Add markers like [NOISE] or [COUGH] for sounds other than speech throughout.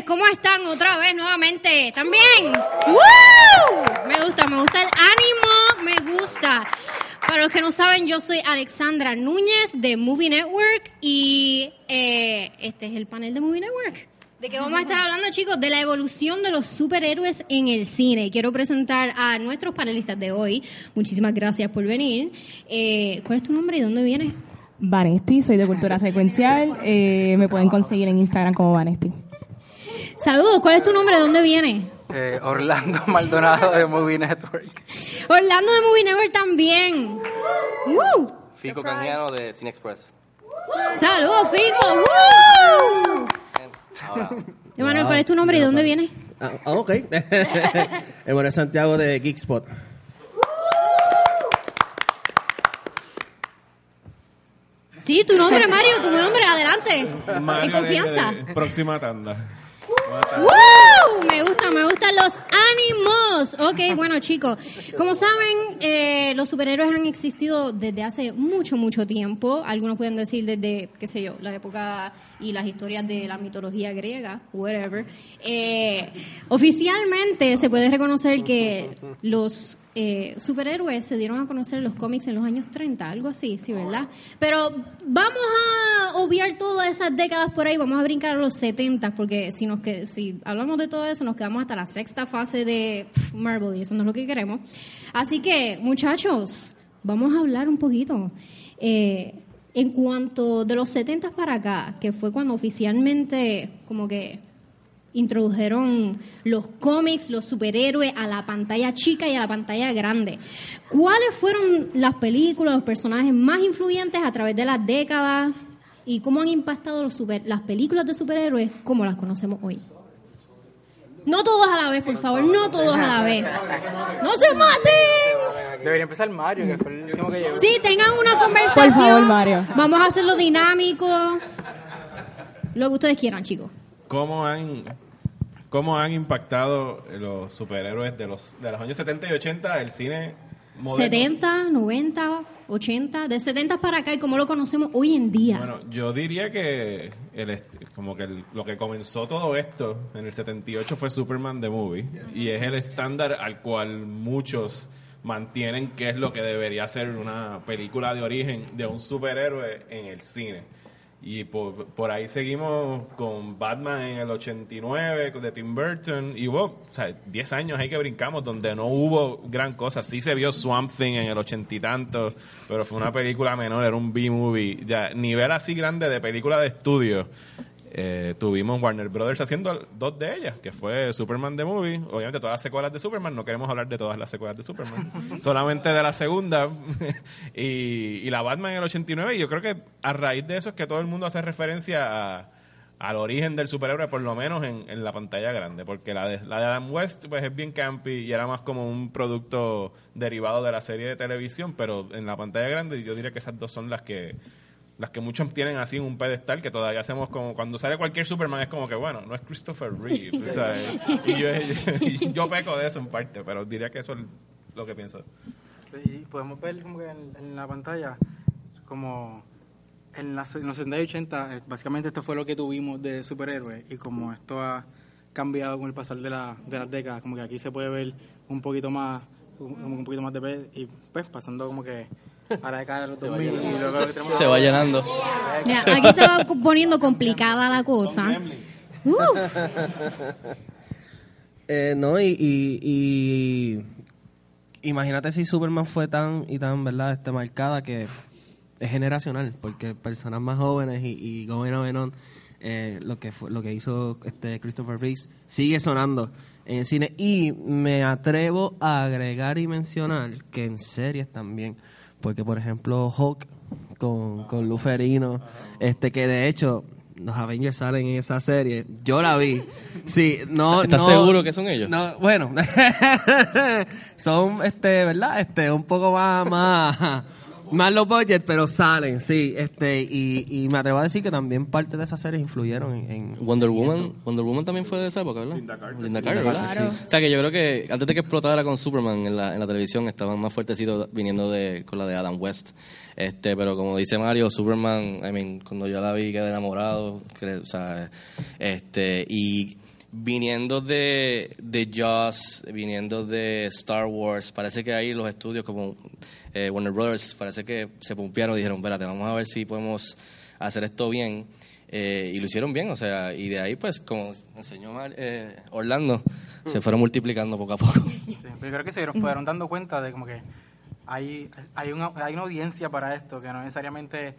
¿cómo están otra vez nuevamente? ¿También? ¡Woo! Me gusta, me gusta el ánimo, me gusta. Para los que no saben, yo soy Alexandra Núñez de Movie Network y eh, este es el panel de Movie Network. ¿De qué vamos a estar hablando, chicos? De la evolución de los superhéroes en el cine. Quiero presentar a nuestros panelistas de hoy. Muchísimas gracias por venir. Eh, ¿Cuál es tu nombre y dónde vienes? Vanesti, soy de Cultura Secuencial. Eh, me pueden conseguir en Instagram como Vanesti. Saludos, ¿cuál es tu nombre? ¿De dónde vienes? Eh, Orlando [LAUGHS] Maldonado de Movie Network. Orlando de Movie Network también. ¡Woo! Fico Cañano de Cine Express. Saludos, Fico. ¡Woo! Ahora, Emanuel, ¿cuál es tu nombre y de dónde vienes? Ah, ah, ok. [LAUGHS] Emanuel Santiago de Geekspot. Sí, tu nombre, Mario, tu nombre, adelante. Mario En confianza. de- de- próxima tanda. ¡Woo! Me gusta, me gustan los ánimos. Ok, bueno chicos, como saben, eh, los superhéroes han existido desde hace mucho, mucho tiempo. Algunos pueden decir desde, qué sé yo, la época y las historias de la mitología griega, whatever. Eh, oficialmente se puede reconocer que los eh, superhéroes se dieron a conocer en los cómics en los años 30, algo así, sí, ¿verdad? Pero vamos a obviar todas esas décadas por ahí, vamos a brincar a los 70, porque si, nos que, si hablamos de todo eso, nos quedamos hasta la sexta fase de Marvel y eso no es lo que queremos. Así que, muchachos, vamos a hablar un poquito. Eh, en cuanto de los 70 para acá, que fue cuando oficialmente como que introdujeron los cómics, los superhéroes a la pantalla chica y a la pantalla grande. ¿Cuáles fueron las películas, los personajes más influyentes a través de las décadas y cómo han impactado los super- las películas de superhéroes como las conocemos hoy? No todos a la vez, por favor, no todos a la vez. ¡No se maten! Debería empezar Mario, que fue el último que llegó. Sí, tengan una conversación. Por favor, Mario. Vamos a hacerlo dinámico. Lo que ustedes quieran, chicos. ¿Cómo han, cómo han impactado los superhéroes de los, de los años 70 y 80 el cine moderno? 70, 90, 80, de 70 para acá y cómo lo conocemos hoy en día. Bueno, yo diría que el como que el- lo que comenzó todo esto en el 78 fue Superman the Movie y es el estándar al cual muchos mantienen que es lo que debería ser una película de origen de un superhéroe en el cine. Y por, por ahí seguimos con Batman en el 89, con- de Tim Burton, y hubo, o sea, 10 años ahí que brincamos donde no hubo gran cosa. Sí se vio Swamp Thing en el ochenta y tantos, pero fue una película menor, era un B-movie. Ya, nivel así grande de película de estudio. Eh, tuvimos Warner Brothers haciendo dos de ellas, que fue Superman the Movie, obviamente todas las secuelas de Superman, no queremos hablar de todas las secuelas de Superman, [LAUGHS] solamente de la segunda, [LAUGHS] y, y la Batman en el 89, y yo creo que a raíz de eso es que todo el mundo hace referencia a, al origen del superhéroe, por lo menos en, en la pantalla grande, porque la de, la de Adam West pues es bien campy y era más como un producto derivado de la serie de televisión, pero en la pantalla grande yo diría que esas dos son las que las que muchos tienen así en un pedestal que todavía hacemos como cuando sale cualquier Superman es como que bueno no es Christopher Reeve [LAUGHS] ¿sabes? y yo, y [LAUGHS] yo peco de eso en parte pero diría que eso es lo que pienso Y podemos ver como que en, en la pantalla, como en, las- en los 70 y 80, eh, básicamente esto fue lo que tuvimos de superhéroes y como esto ha cambiado con el pasar de, la, de las décadas, como que aquí se puede ver un poquito más, un, un poquito más de y pues pasando como que a la década de los 2000 y luego lo que tenemos se va llenando. Mira, aquí se va poniendo complicada la cosa. Uf. [LAUGHS] Eh, no, y, y, y imagínate si Superman fue tan y tan, ¿verdad?, este, marcada que es generacional, porque personas más jóvenes y, y going on and on, eh, lo que fue, lo que hizo este Christopher Reeves sigue sonando en el cine y me atrevo a agregar y mencionar que en series también, porque por ejemplo Hulk con, con Luferino, este que de hecho los Avengers salen en esa serie, yo la vi, sí, no, [LAUGHS] ¿Estás no- seguro que son ellos? no, bueno, [LAUGHS] son, este, ¿verdad? Este, un poco más, más, más low budget, pero salen, sí, este, y, y me atrevo a decir que también parte de esas series influyeron en, en- Wonder Woman, Wonder Woman también fue de esa época, ¿verdad? Linda Carter. Linda Carter, ¿verdad? Claro. O sea que yo creo que antes de que explotara con Superman en la, en la televisión estaban más fuertecitos viniendo de con la de Adam West. Este, pero como dice Mario, Superman, I mean, cuando yo la vi quedé enamorado, que- o sea, este, y viniendo de, de Jaws, viniendo de Star Wars, parece que ahí los estudios como eh, Warner Brothers, parece que se pompearon y dijeron, espérate, vamos a ver si podemos hacer esto bien. Eh, y lo hicieron bien, o sea, y de ahí, pues, como enseñó Mar- eh, Orlando, se fueron multiplicando poco a poco. Sí, pero yo creo que se dieron- fueron dando cuenta de como que hay, hay, una, hay una audiencia para esto, que no necesariamente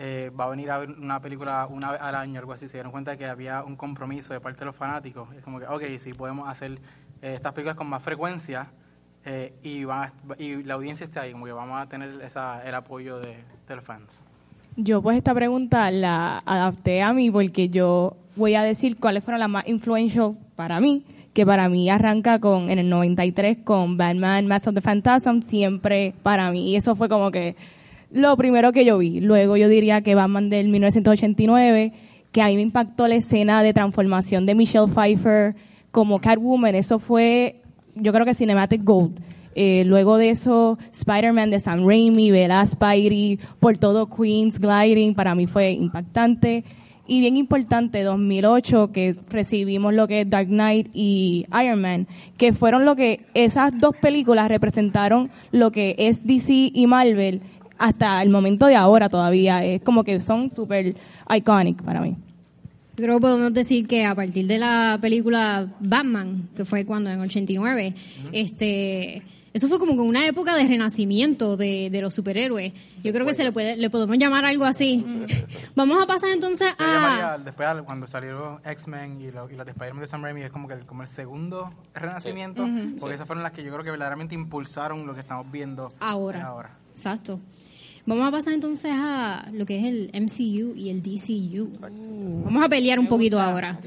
eh, va a venir a ver una película una vez al año algo así. Se dieron cuenta de que había un compromiso de parte de los fanáticos. Es como que, ok, si podemos hacer eh, estas películas con más frecuencia eh, y, la audiencia esté ahí, como que vamos a tener el apoyo de, los fans. Yo pues esta pregunta la adapté a mí porque yo voy a decir cuáles fueron las más influential para mí, que para mí arranca con en el 93 con Batman Mask of the Phantasm, siempre para mí. Y eso fue como que lo primero que yo vi. Luego yo diría que Batman del 1989, que a mí me impactó la escena de transformación de Michelle Pfeiffer como Catwoman. Eso fue, yo creo que Cinematic Gold. Eh, luego de eso, Spider-Man de Sam Raimi, ver a Spidey por todo Queens gliding, para mí fue impactante. Y bien importante, 2008, que recibimos lo que es Dark Knight y Iron Man, que fueron lo que esas dos películas representaron lo que es DC y Marvel hasta el momento de ahora todavía. Es como que son súper iconic para mí. Creo que podemos decir que a partir de la película Batman, que fue cuando en 89, este eso fue como que una época de renacimiento de, de los superhéroes. Yo creo que se le puede le podemos llamar algo así. [LAUGHS] Vamos a pasar entonces a después cuando salieron X-Men y, lo- y las de Spider-Man de Sam Raimi es como que el, como el segundo renacimiento, porque esas fueron las que yo creo que verdaderamente impulsaron lo que estamos viendo ahora. ahora. Exacto. Vamos a pasar entonces a lo que es el MCU y el DCU. Vamos a pelear un poquito ahora.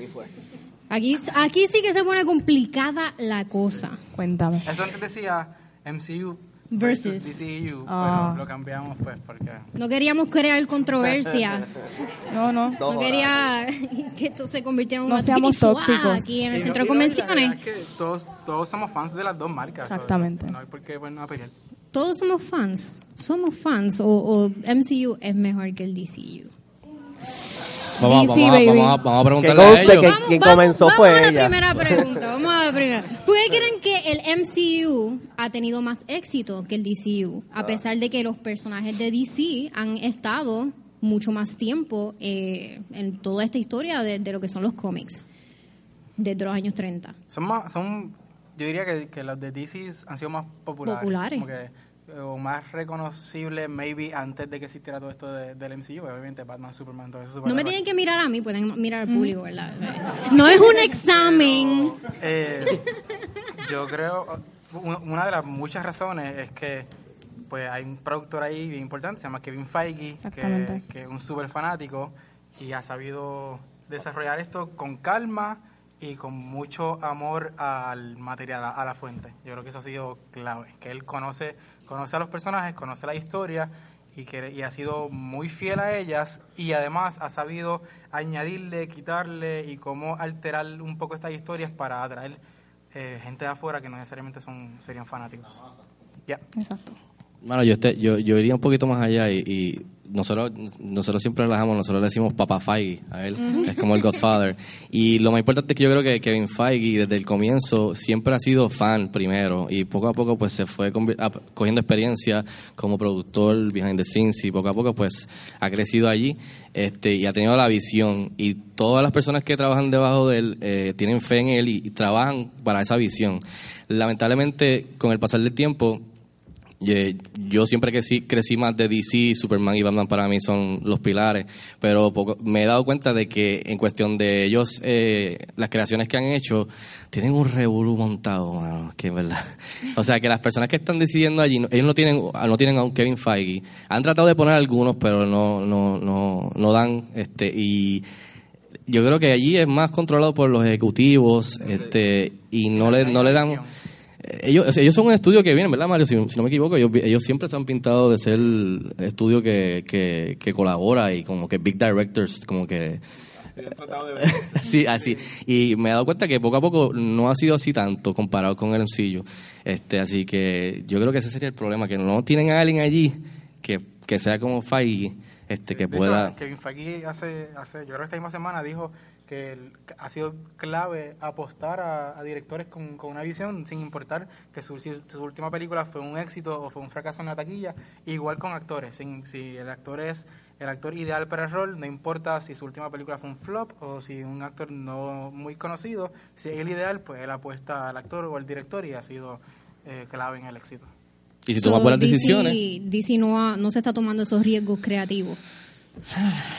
Aquí, aquí sí que se pone complicada la cosa. Cuéntame. Eso antes decía MCU Versus. DCU, Ah. pero lo cambiamos pues porque No queríamos crear controversia. [LAUGHS] No, no. No quería [LAUGHS] que esto se convirtiera en No tiquitifuá tóxicos. aquí en el Y centro de no, convenciones. verdad es que todos, todos somos fans de las dos marcas. Exactamente. No hay por qué ponernos a pelear. Todos somos fans. Somos fans. O, o MCU es mejor que el DCU. Vamos, vamos, a, baby. vamos, a, vamos a preguntarle Que a ellos. que- quien comenzó vamos fue a la ella. primera [LAUGHS] pregunta. Vamos a la primera. ¿Por qué creen que el MCU ha tenido más éxito que el DCU? A pesar de que los personajes de DC han estado mucho más tiempo eh, en toda esta historia de, de lo que son los cómics desde los años 30. Son más, son, yo diría que, que los de DC han sido más populares. Populares. como que, eh, o más reconocibles, maybe antes de que existiera todo esto de- del MCU. Obviamente, Batman, Superman, todo eso. No me tienen que mirar a mí, pueden mirar al público, ¿verdad? No es un examen. Eh, yo creo, una de las muchas razones es que pues hay un productor ahí bien importante, se llama Kevin Feige, que, que es un súper fanático y ha sabido desarrollar esto con calma y con mucho amor al material, a, la fuente. Yo creo que eso ha sido clave, que él conoce, conoce a los personajes, conoce la historia y, que, y ha sido muy fiel a ellas y además ha sabido añadirle, quitarle y cómo alterar un poco estas historias para atraer eh, gente de afuera que no necesariamente son serían fanáticos. Ya. Exacto. Bueno, yo, este- yo, yo iría un poquito más allá y, y nosotros nosotros siempre relajamos, nosotros le decimos Papa Feige a él, es como el Godfather. [LAUGHS] Y lo más importante es que yo creo que Kevin Feige desde el comienzo siempre ha sido fan primero y poco a poco pues se fue ap- cogiendo experiencia como productor behind the scenes y poco a poco pues ha crecido allí este y ha tenido la visión y todas las personas que trabajan debajo de él eh, tienen fe en él y- y trabajan para esa visión. Lamentablemente con el pasar del tiempo Yo siempre crecí, crecí más de DC, Superman y Batman para mí son los pilares, pero poco- me he dado cuenta de que en cuestión de ellos, eh, las creaciones que han hecho, tienen un revolú montado, mano, que es verdad. [LAUGHS] O sea, que las personas que están decidiendo allí, ellos no tienen, no tienen a un Kevin Feige. Han tratado de poner algunos, pero no, no, no, no dan, este, y yo creo que allí es más controlado por los ejecutivos, este, y no le, no le dan... Ellos, ellos son un estudio que viene, ¿verdad, Mario? Si, si no me equivoco, ellos, ellos siempre se han pintado de ser el estudio que, que, que colabora y como que big directors, como que... [LAUGHS] Sí, así. Y me he dado cuenta que poco a poco no ha sido así tanto comparado con el sencillo. Este, así que yo creo que ese sería el problema, que no tienen a alguien allí que, que sea como Feige, este, que De hecho, pueda... Kevin Feige hace, hace, yo creo que esta misma semana dijo que el- ha sido clave apostar a, a directores con, con una visión, sin importar que su, si su última película fue un éxito o fue un fracaso en la taquilla, igual con actores, sin- si el actor es el actor ideal para el rol, no importa si su última película fue un flop o si un actor no muy conocido, si es el ideal, pues él apuesta al actor o al director y ha sido eh, clave en el éxito. Y si So, toma buenas DC decisiones, DC no, ha- no se está tomando esos riesgos creativos.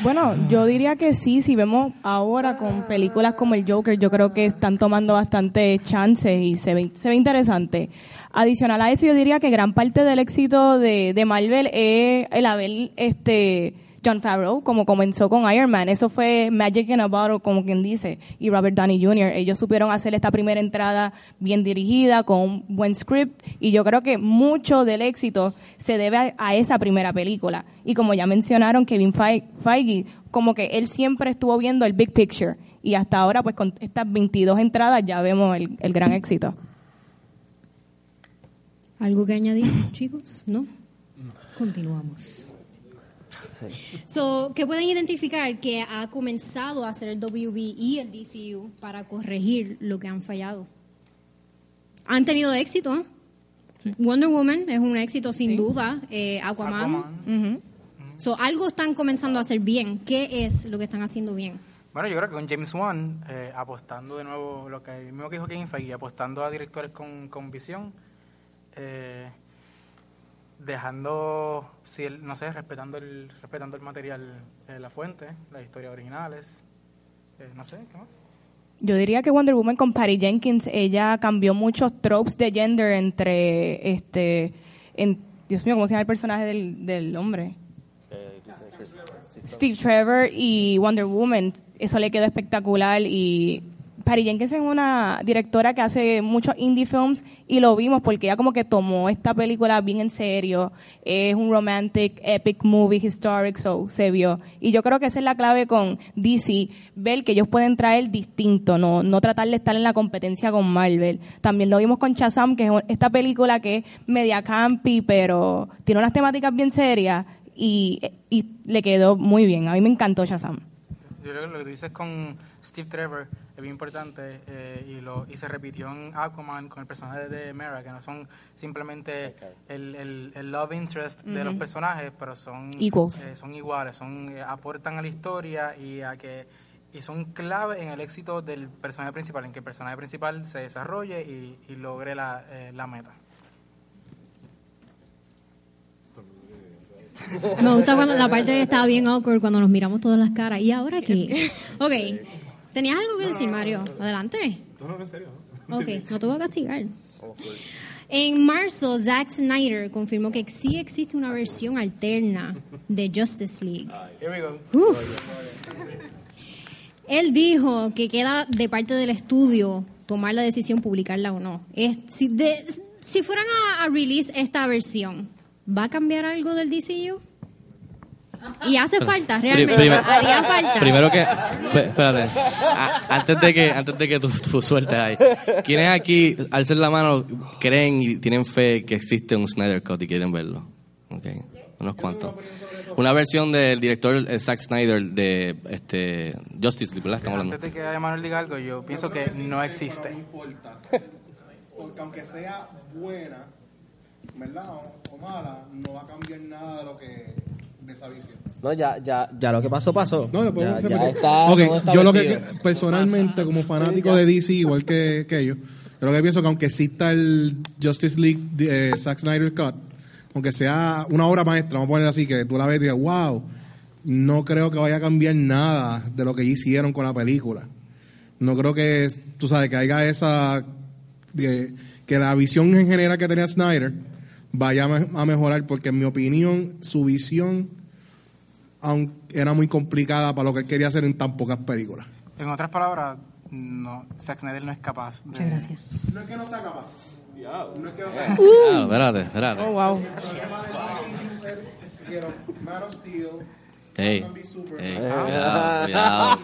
Bueno, yo diría que sí, si vemos ahora con películas como el Joker, yo creo que están tomando bastante chances y se ve, se ve interesante. Adicional a eso, yo diría que gran parte del éxito de, de Marvel es el haber este John Favreau, como comenzó con Iron Man. Eso fue Magic in a Bottle, como quien dice, y Robert Downey Jr. Ellos supieron hacer esta primera entrada bien dirigida, con un buen script, y yo creo que mucho del éxito se debe a, esa primera película. Y como ya mencionaron, Kevin Feige, como que él siempre estuvo viendo el big picture, y hasta ahora, pues con estas 22 entradas ya vemos el, el gran éxito. ¿Algo que añadir, chicos? ¿No? Continuamos. So, ¿Qué pueden identificar que ha comenzado a hacer el WB y el DCU para corregir lo que han fallado? Han tenido éxito. ¿eh? Wonder Woman es un éxito sin duda. Eh, Aquaman. Aquaman. Ujú. So, algo están comenzando a hacer bien. ¿Qué es lo que están haciendo bien? Bueno, yo creo que con James Wan, eh, apostando de nuevo, lo que mismo que dijo Kevin Feige, apostando a directores con, con visión, eh, dejando, si el- no sé, respetando el, respetando el material, eh, la fuente, las historias originales, eh, no sé, ¿qué más? Yo diría que Wonder Woman con Patty Jenkins, ella cambió muchos tropes de gender entre, este, en, Dios mío, ¿cómo se llama el personaje del, del hombre? Steve Trevor y Wonder Woman, eso le quedó espectacular y Patty Jenkins es una directora que hace muchos indie films y lo vimos porque ella como que tomó esta película bien en serio, es un romantic, epic movie, historic, so se vio. Y yo creo que esa es la clave con DC, ver que ellos pueden traer distinto, no, no tratar de estar en la competencia con Marvel. También lo vimos con Shazam, que es esta película que es media campy, pero tiene unas temáticas bien serias y, y le quedó muy bien. A mí me encantó Shazam. Yo creo que lo que dices con Steve Trevor es bien importante eh, y, lo, y se repitió en Aquaman con el personaje de Mera, que no son simplemente el, el, el love interest de los personajes, pero son, eh, son iguales, son, eh, aportan a la historia y a que y son clave en el éxito del personaje principal, en que el personaje principal se desarrolle y, y logre la, eh, la meta. Me gusta cuando la parte estaba bien awkward cuando nos miramos todas las caras. ¿Y ahora qué? Ok. ¿Tenías algo que decir, Mario? Adelante. Ok, no te voy a castigar. En marzo, Zack Snyder confirmó que sí existe una versión alterna de Justice League. Here we go. Uf. Él dijo que queda de parte del estudio tomar la decisión publicarla o no. Es, si, de- si fueran a, a release esta versión, ¿va a cambiar algo del DCU? Y hace falta, realmente. haría falta. Primero que, espérate, A- antes de que, antes de que tú, tú sueltes ahí, ¿quiénes aquí, al ser la mano, creen y tienen fe que existe un Snyder Cut y quieren verlo? Okay. Unos cuantos. Una versión del director eh, Zack Snyder de este Justice League, ¿verdad? Estamos hablando. Antes de que Manuel diga algo, yo pienso que no existe. importa. Porque aunque sea buena, ¿verdad? O, o mala, no va a cambiar nada de lo que de esa visión. No, ya, ya, ya lo que pasó, pasó. No, podemos ya, está yo lo que personalmente como fanático de DC igual que, que ellos, yo lo que pienso que aunque exista el Justice League de, eh, Zack Snyder Cut, aunque sea una obra maestra, vamos a poner así que tú la ves y digas, "Wow", no creo que vaya a cambiar nada de lo que hicieron con la película. No creo que tú sabes que haya esa que la visión en general que tenía Snyder vaya a mejorar porque en mi opinión su visión aun- era muy complicada para lo que él quería hacer en tan pocas películas. En otras palabras, no, Zack Snyder no es capaz de... Muchas gracias. No es que no sea capaz. No es que no Ah, espérate, espérate. Oh, wow. quiero Man of Steel, Ey, Batman v Superman. ey, cuidado, cuidado.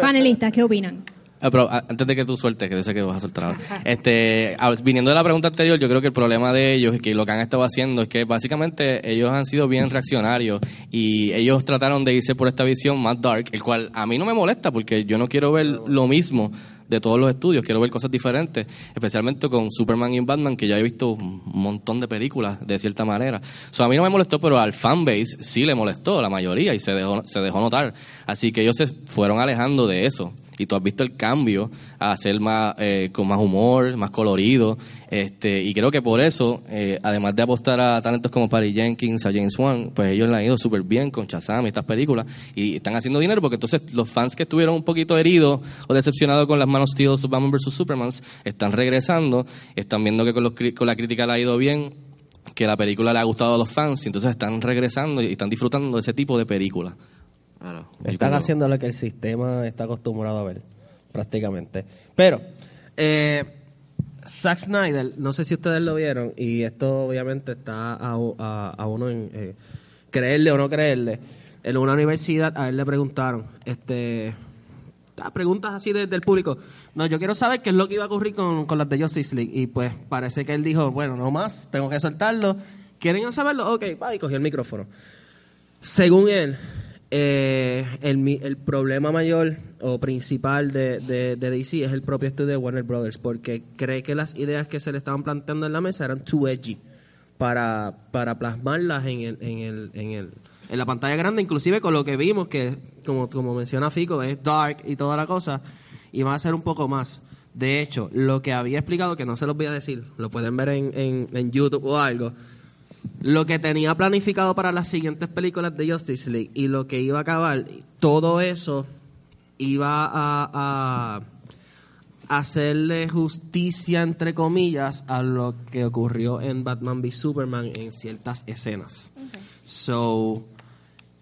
Panelistas, ¿qué opinan? Ah, pero ah, antes de que tú sueltes, que yo sé que vas a soltar ahora. [LAUGHS] Este, viniendo de la pregunta anterior, yo creo que el problema de ellos y que lo que han estado haciendo es que básicamente ellos han sido bien reaccionarios y ellos trataron de irse por esta visión más dark, el cual a mí no me molesta porque yo no quiero ver lo mismo de todos los estudios, quiero ver cosas diferentes, especialmente con Superman y Batman, que ya he visto un montón de películas de cierta manera. So, a mí no me molestó, pero al fanbase sí le molestó, la mayoría, y se dejó, se dejó notar. Así que ellos se fueron alejando de eso y tú has visto el cambio a hacer más eh, con más humor, más colorido, este y creo que por eso, eh, además de apostar a talentos como Patty Jenkins, a James Wan, pues ellos le han ido súper bien con Shazam y estas películas y están haciendo dinero porque entonces los fans que estuvieron un poquito heridos o decepcionados con las manos de Batman vs Superman están regresando, están viendo que con, los, con la crítica le ha ido bien que la película le ha gustado a los fans y entonces están regresando y están disfrutando de ese tipo de películas. Están haciendo lo que el sistema está acostumbrado a ver, prácticamente. Pero, eh, Zack Snyder, no sé si ustedes lo vieron, y esto obviamente está a, a- a uno en eh, creerle o no creerle. En una universidad a él le preguntaron, este, ah, preguntas así de- del público. No, yo quiero saber qué es lo que iba a ocurrir con, con las de Justice League. Y pues parece que él dijo, bueno, no más, tengo que soltarlo. ¿Quieren saberlo? Ok, va, y cogió el micrófono. Según él, eh, el, el problema mayor o principal de, de- DC es el propio estudio de Warner Brothers, porque cree que las ideas que se le estaban planteando en la mesa eran too edgy para, para plasmarlas en, el, en, el, en, el, en la pantalla grande, inclusive con lo que vimos, que como, como menciona Fico, es dark y toda la cosa, y va a ser un poco más. De hecho, lo que había explicado, que no se los voy a decir, lo pueden ver en, en YouTube o algo, lo que tenía planificado para las siguientes películas de Justice League y lo que iba a acabar, todo eso iba a, a hacerle justicia, entre comillas, a lo que ocurrió en Batman v Superman en ciertas escenas. So,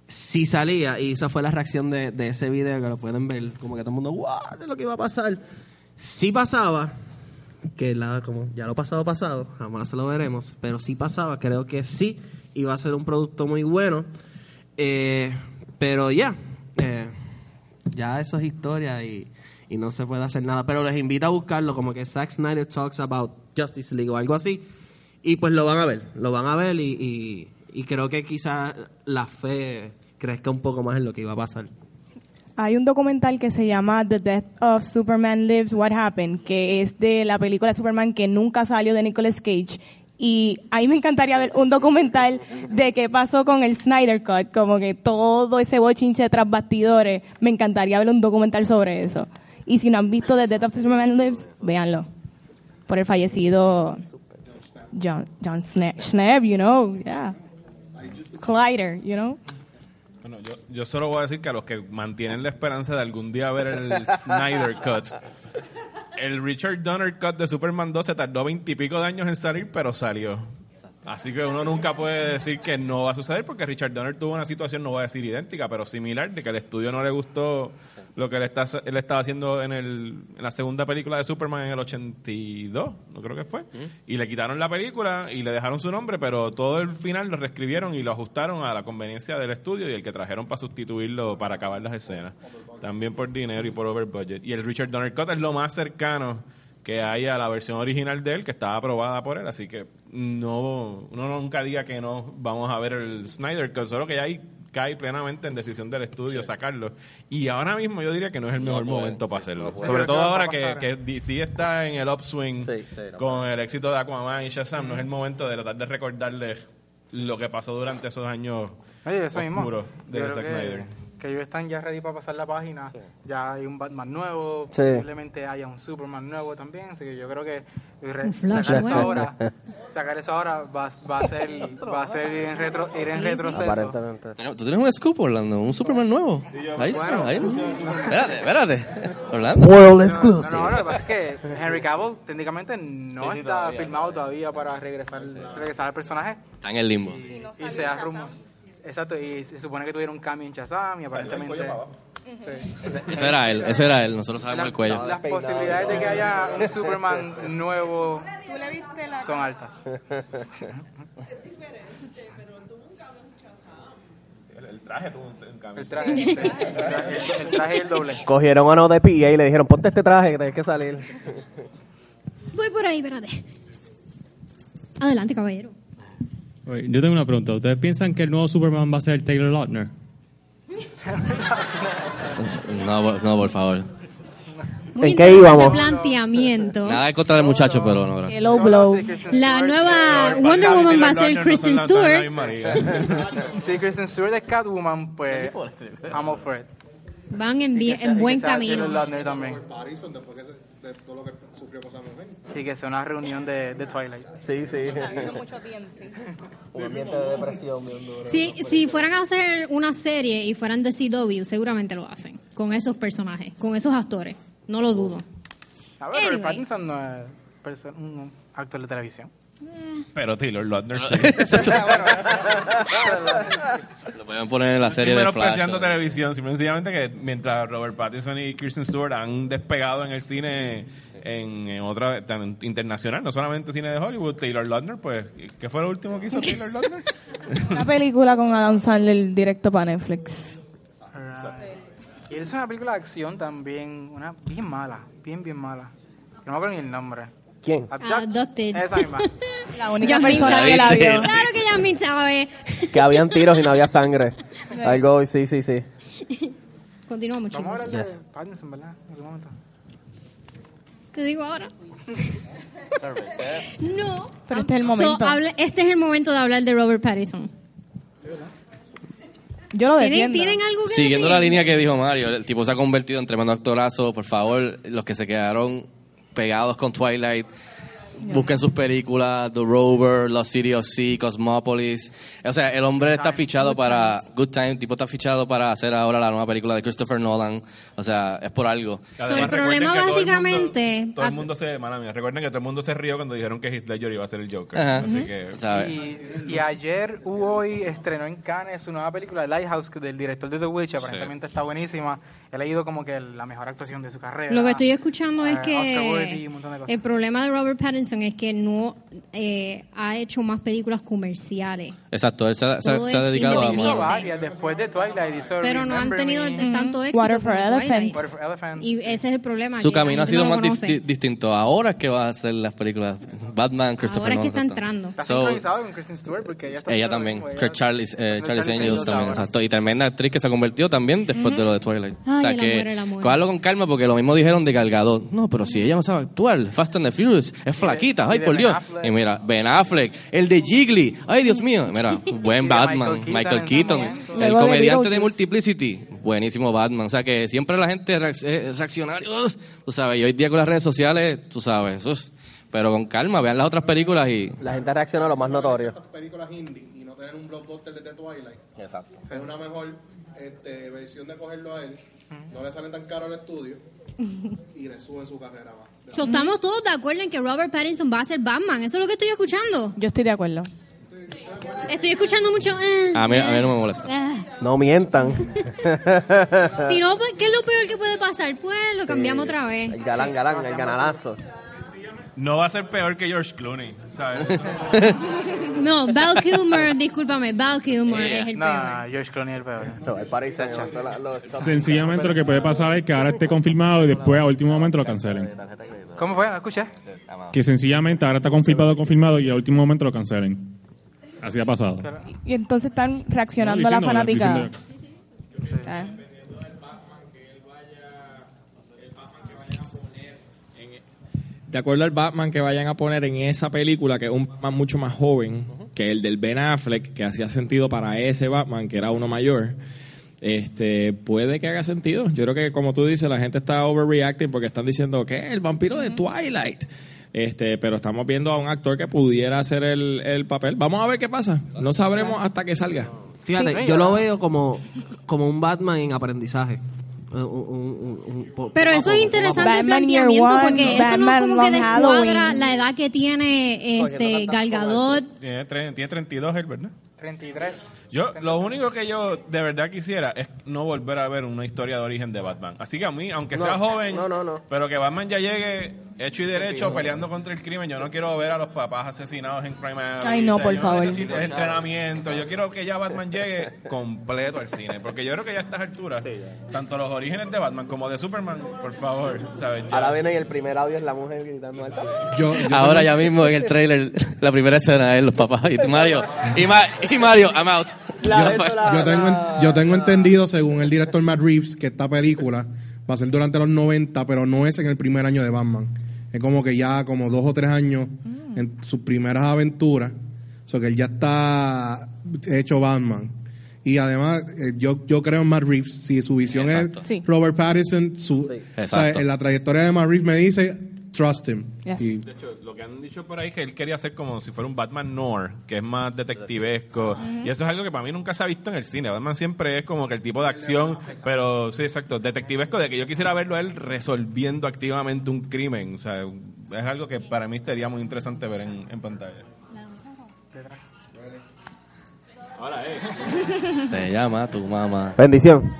si salía, y esa fue la reacción de, de ese video, que lo pueden ver, como que todo el mundo, ¡guau! de lo que iba a pasar. Si pasaba, que la, como ya lo pasado pasado, jamás lo veremos, pero si pasaba, creo que sí iba a ser un producto muy bueno. Eh, pero ya, eh, ya eso es historia y, y no se puede hacer nada. Pero les invito a buscarlo, como que Zack Snyder talks about Justice League o algo así. Y pues lo van a ver, lo van a ver y, y creo que quizás la fe crezca un poco más en lo que iba a pasar. Hay un documental que se llama The Death of Superman Lives, What Happened, que es de la película Superman que nunca salió de Nicolas Cage. Y a mí me encantaría ver un documental de qué pasó con el Snyder Cut, como que todo ese bochinche tras bastidores. Me encantaría ver un documental sobre eso. Y si no han visto The Death of Superman Lives, véanlo. Por el fallecido John, John Schne- Schneeb, you know, yeah. Collider, you know. Bueno, yo, yo solo voy a decir que a los que mantienen la esperanza de algún día ver el [LAUGHS] Snyder Cut, el Richard Donner Cut de Superman 2 se tardó veintipico de años en salir, pero salió. Así que uno nunca puede decir que no va a suceder porque Richard Donner tuvo una situación, no voy a decir idéntica, pero similar, de que el estudio no le gustó lo que él, está, él estaba haciendo en, el, en la segunda película de Superman en el 82, no creo que fue. Y le quitaron la película y le dejaron su nombre, pero todo el final lo reescribieron y lo ajustaron a la conveniencia del estudio y el que trajeron para sustituirlo para acabar las escenas. También por dinero y por over budget. Y el Richard Donner Cut es lo más cercano que hay a la versión original de él, que estaba aprobada por él, así que no uno nunca diga que no vamos a ver el Snyder Cut, solo que ya ahí cae plenamente en decisión del estudio sacarlo. Y ahora mismo yo diría que no es el mejor puede, momento para sí, hacerlo. no. Sobre todo que ahora que, que DC está en el upswing Sí, sí, no con el éxito de Aquaman y Shazam, no es el momento de tratar de recordarle lo que pasó durante esos años Oye, eso mismo. de Zack que, Snyder. Que ellos están ya ready para pasar la página. Ya hay un Batman nuevo, Sí. posiblemente haya un Superman nuevo también. Así que yo creo que Flash sacar eso ahora, sacar eso ahora va, va a ser, va a ser ir en, retro, ir en retroceso. Aparentemente. ¿Tú tienes un scoop, Orlando? ¿Un Superman nuevo? Ahí está, Bueno, ahí. Espérate, espérate. [LAUGHS] Orlando. World No, exclusive. no, lo que pasa es que Henry Cavill técnicamente no está filmado todavía para regresar, regresar al personaje. Está en el limbo. y, y se da rumor. Exacto, y se supone que tuviera un cambio en Shazam y aparentemente. Sí. Ese era él, ese era él. Nosotros sabemos La- el cuello. Las posibilidades de que haya un Superman nuevo son altas. [LAUGHS] traje tú en El camisa. traje, el traje, el traje y el doble. Cogieron a uno de PA y le dijeron, ponte este traje que tienes que salir. Voy por ahí, espérate. Adelante, caballero. Yo tengo una pregunta. ¿Ustedes piensan que el nuevo Superman va a ser Taylor Lautner? [LAUGHS] No, por- no, por favor. Muy ¿En qué íbamos? planteamiento. Nada en contra del muchacho, pero no, gracias. Hello Blow. La nueva Robert Wonder Woman va a ser Kristen Stewart. Si [LAUGHS] Kristen Stewart es Catwoman, pues I'm all for it. Van en, bien- que sea- en buen camino. También. Después que sea una reunión de, de Twilight. Sí, sí. Un ambiente de depresión bien duro. Si, si fueran a hacer una serie y fueran de CW, seguramente lo hacen. Con esos personajes, con esos actores. No lo dudo. A ver, Robert Anyway. Pattinson no es un actor de televisión. Pero Taylor Lautner [LAUGHS] sí. Lo pueden poner en la serie de Flash. menospreciando o- televisión, simple y sencillamente que mientras Robert Pattinson y Kirsten Stewart han despegado en el cine en, en otra tan internacional, no solamente cine de Hollywood, Taylor Lautner, pues, ¿qué fue lo último que hizo Taylor Lautner? [LAUGHS] Una película con Adam Sandler directo para Netflix. Y él hizo una película de acción también, una bien mala, bien, bien mala. No me acuerdo ni el nombre. ¿Quién? Adopted. Esa misma. [LAUGHS] La única Yasmín persona sabe. que la vio. Claro que Yasmin sabe. Que habían tiros y no había sangre. Algo, sí, sí, sí. Continuamos, Vamos a chicos. hablar de Pattinson, ¿verdad? En algún momento. Te digo ahora. [LAUGHS] No. Pero este es el So, momento. hable- este es el momento de hablar de Robert Pattinson. Yo lo ¿Tienen, defiendo. ¿tienen algo que Siguiendo decir? la línea que dijo Mario, el tipo se ha convertido en tremendo actorazo. Por favor, los que se quedaron pegados con Twilight, busquen sus películas, The Rover, Lost City of Sea, Cosmopolis. O sea, el hombre está fichado para Good Time, tipo está fichado para hacer ahora la nueva película de Christopher Nolan. O sea, es por algo. Además, el problema que todo el básicamente- mundo- Todo el mundo se... Mala mía, recuerden que todo el mundo se rió cuando dijeron que Heath Ledger iba a ser el Joker. Ajá. Así que... Y, y ayer hoy estrenó en Cannes su nueva película Lighthouse del director de The Witch, aparentemente está buenísima. He leído como que la mejor actuación de su carrera. Lo que estoy escuchando es Eh, Worthy, que el problema de Robert Pattinson es que no eh, ha hecho más películas comerciales. Exacto, él se, ha- se ha- se ha dedicado a... Varias después de Twilight. Hizo Pero no han tenido Me, tanto éxito Water for Elephants. Water for Elephants. Y ese es el problema. Su camino ha sido no más di- distinto. Ahora es que va a hacer las películas Batman, Christopher Ahora es que está entrando. Está So, sincronizado con Kristen Stewart porque ella está Ella también, ella- Charles, eh, Charles Angels también, exacto. Y tremenda actriz que se ha convertido también después de lo de Twilight. Ay, o sea el que, cogerlo con calma porque lo mismo dijeron de Gal Gadot. No, pero si ella no sabe actuar, Fast and the Furious, es flaquita, ay por Dios. Y mira, Ben Affleck, el de Jiggly, ay Dios mío, mira, [LAUGHS] buen Batman, Michael Keaton el comediante de. Multiplicity, buenísimo Batman. O sea que siempre la gente reacc- eh, reaccionaria, tú sabes, y hoy día con las redes sociales, tú sabes, uf, pero con calma, vean las otras películas y... La gente reacciona a lo más notorio. películas indie y no tener un blockbuster de The Twilight. Exacto. Es una mejor este, versión de cogerlo a él. No le salen tan caro al estudio y le suben su carrera más. So, estamos todos de acuerdo en que Robert Pattinson va a ser Batman. Eso es lo que estoy escuchando. Yo estoy de acuerdo. Estoy escuchando mucho. eh, A mí, a mí no me molesta. eh. No mientan. Si no, pues, ¿qué es lo peor que puede pasar? Pues lo cambiamos otra vez. El galán, galán, el ganalazo. No va a ser peor que George Clooney, ¿sabes? [LAUGHS] No, Val Kilmer, discúlpame, Val Kilmer es el No, peor. no, George Clooney es el peor. No, el pariseño, todos los- los- Sencillamente lo que puede pasar es que ahora esté confirmado y después a último momento lo cancelen. ¿Cómo fue? ¿No escuché? Que sencillamente ahora está confirmado, confirmado y a último momento lo cancelen. Así ha pasado. Y entonces están reaccionando No, a la diciendo- fanática. Ah. de acuerdo al Batman que vayan a poner en esa película, que es un Batman mucho más joven que el del Ben Affleck, que hacía sentido para ese Batman, que era uno mayor, este puede que haga sentido. Yo creo que, como tú dices, la gente está overreacting porque están diciendo que el vampiro de Twilight. Este, pero estamos viendo a un actor que pudiera hacer el, el papel. Vamos a ver qué pasa. No sabremos hasta que salga. Fíjate, Sí. yo lo veo como, como un Batman en aprendizaje. Un- un- un- Pero poco eso a es interesante el planteamiento One, porque eso no como que descuadra Halloween. la edad que tiene este Cogiendo tantas Gal Gadot. Tiene, tre- tiene 32 él, ¿verdad? 33. Yo, lo único que yo de verdad quisiera es no volver a ver una historia de origen de Batman. Así que a mí, aunque sea No, joven, no, no, no. pero que Batman ya llegue hecho y derecho peleando contra el crimen, yo no quiero ver a los papás asesinados en Crime Alley. Ay, no, O sea, por yo favor. necesito entrenamiento. Yo quiero que ya Batman llegue completo al cine, porque yo creo que ya a estas alturas, tanto los orígenes de Batman como de Superman, por favor, ¿sabes? Ya- Ahora viene y el primer audio es la mujer gritando al Yo, yo Ahora ya mismo en el trailer, la primera escena es los papás y Mario. Y, Ma- y Mario, I'm out. La- yo, eso la- yo tengo, la- yo tengo entendido, según el director Matt Reeves, que esta película va a ser durante los 90, pero no es en el primer año de Batman. Es como que ya como dos o tres años en sus primeras aventuras. O sea, que él ya está hecho Batman. Y además, eh, yo, yo creo en Matt Reeves. Si su visión Exacto. es Sí. Robert Pattinson, su, Sí. o sea, Exacto. en la trayectoria de Matt Reeves me dice, trust him. Yes. Y- De hecho, lo que han dicho por ahí es que él quería hacer como si fuera un Batman noir, que es más detectivesco. Y eso es algo que para mí nunca se ha visto en el cine. Batman siempre es como que el tipo de acción, pero sí, exacto, detectivesco, de que yo quisiera verlo a él resolviendo activamente un crimen. O sea, es algo que para mí sería muy interesante ver en, en pantalla. Hola, eh. Te llama tu mamá. Bendición.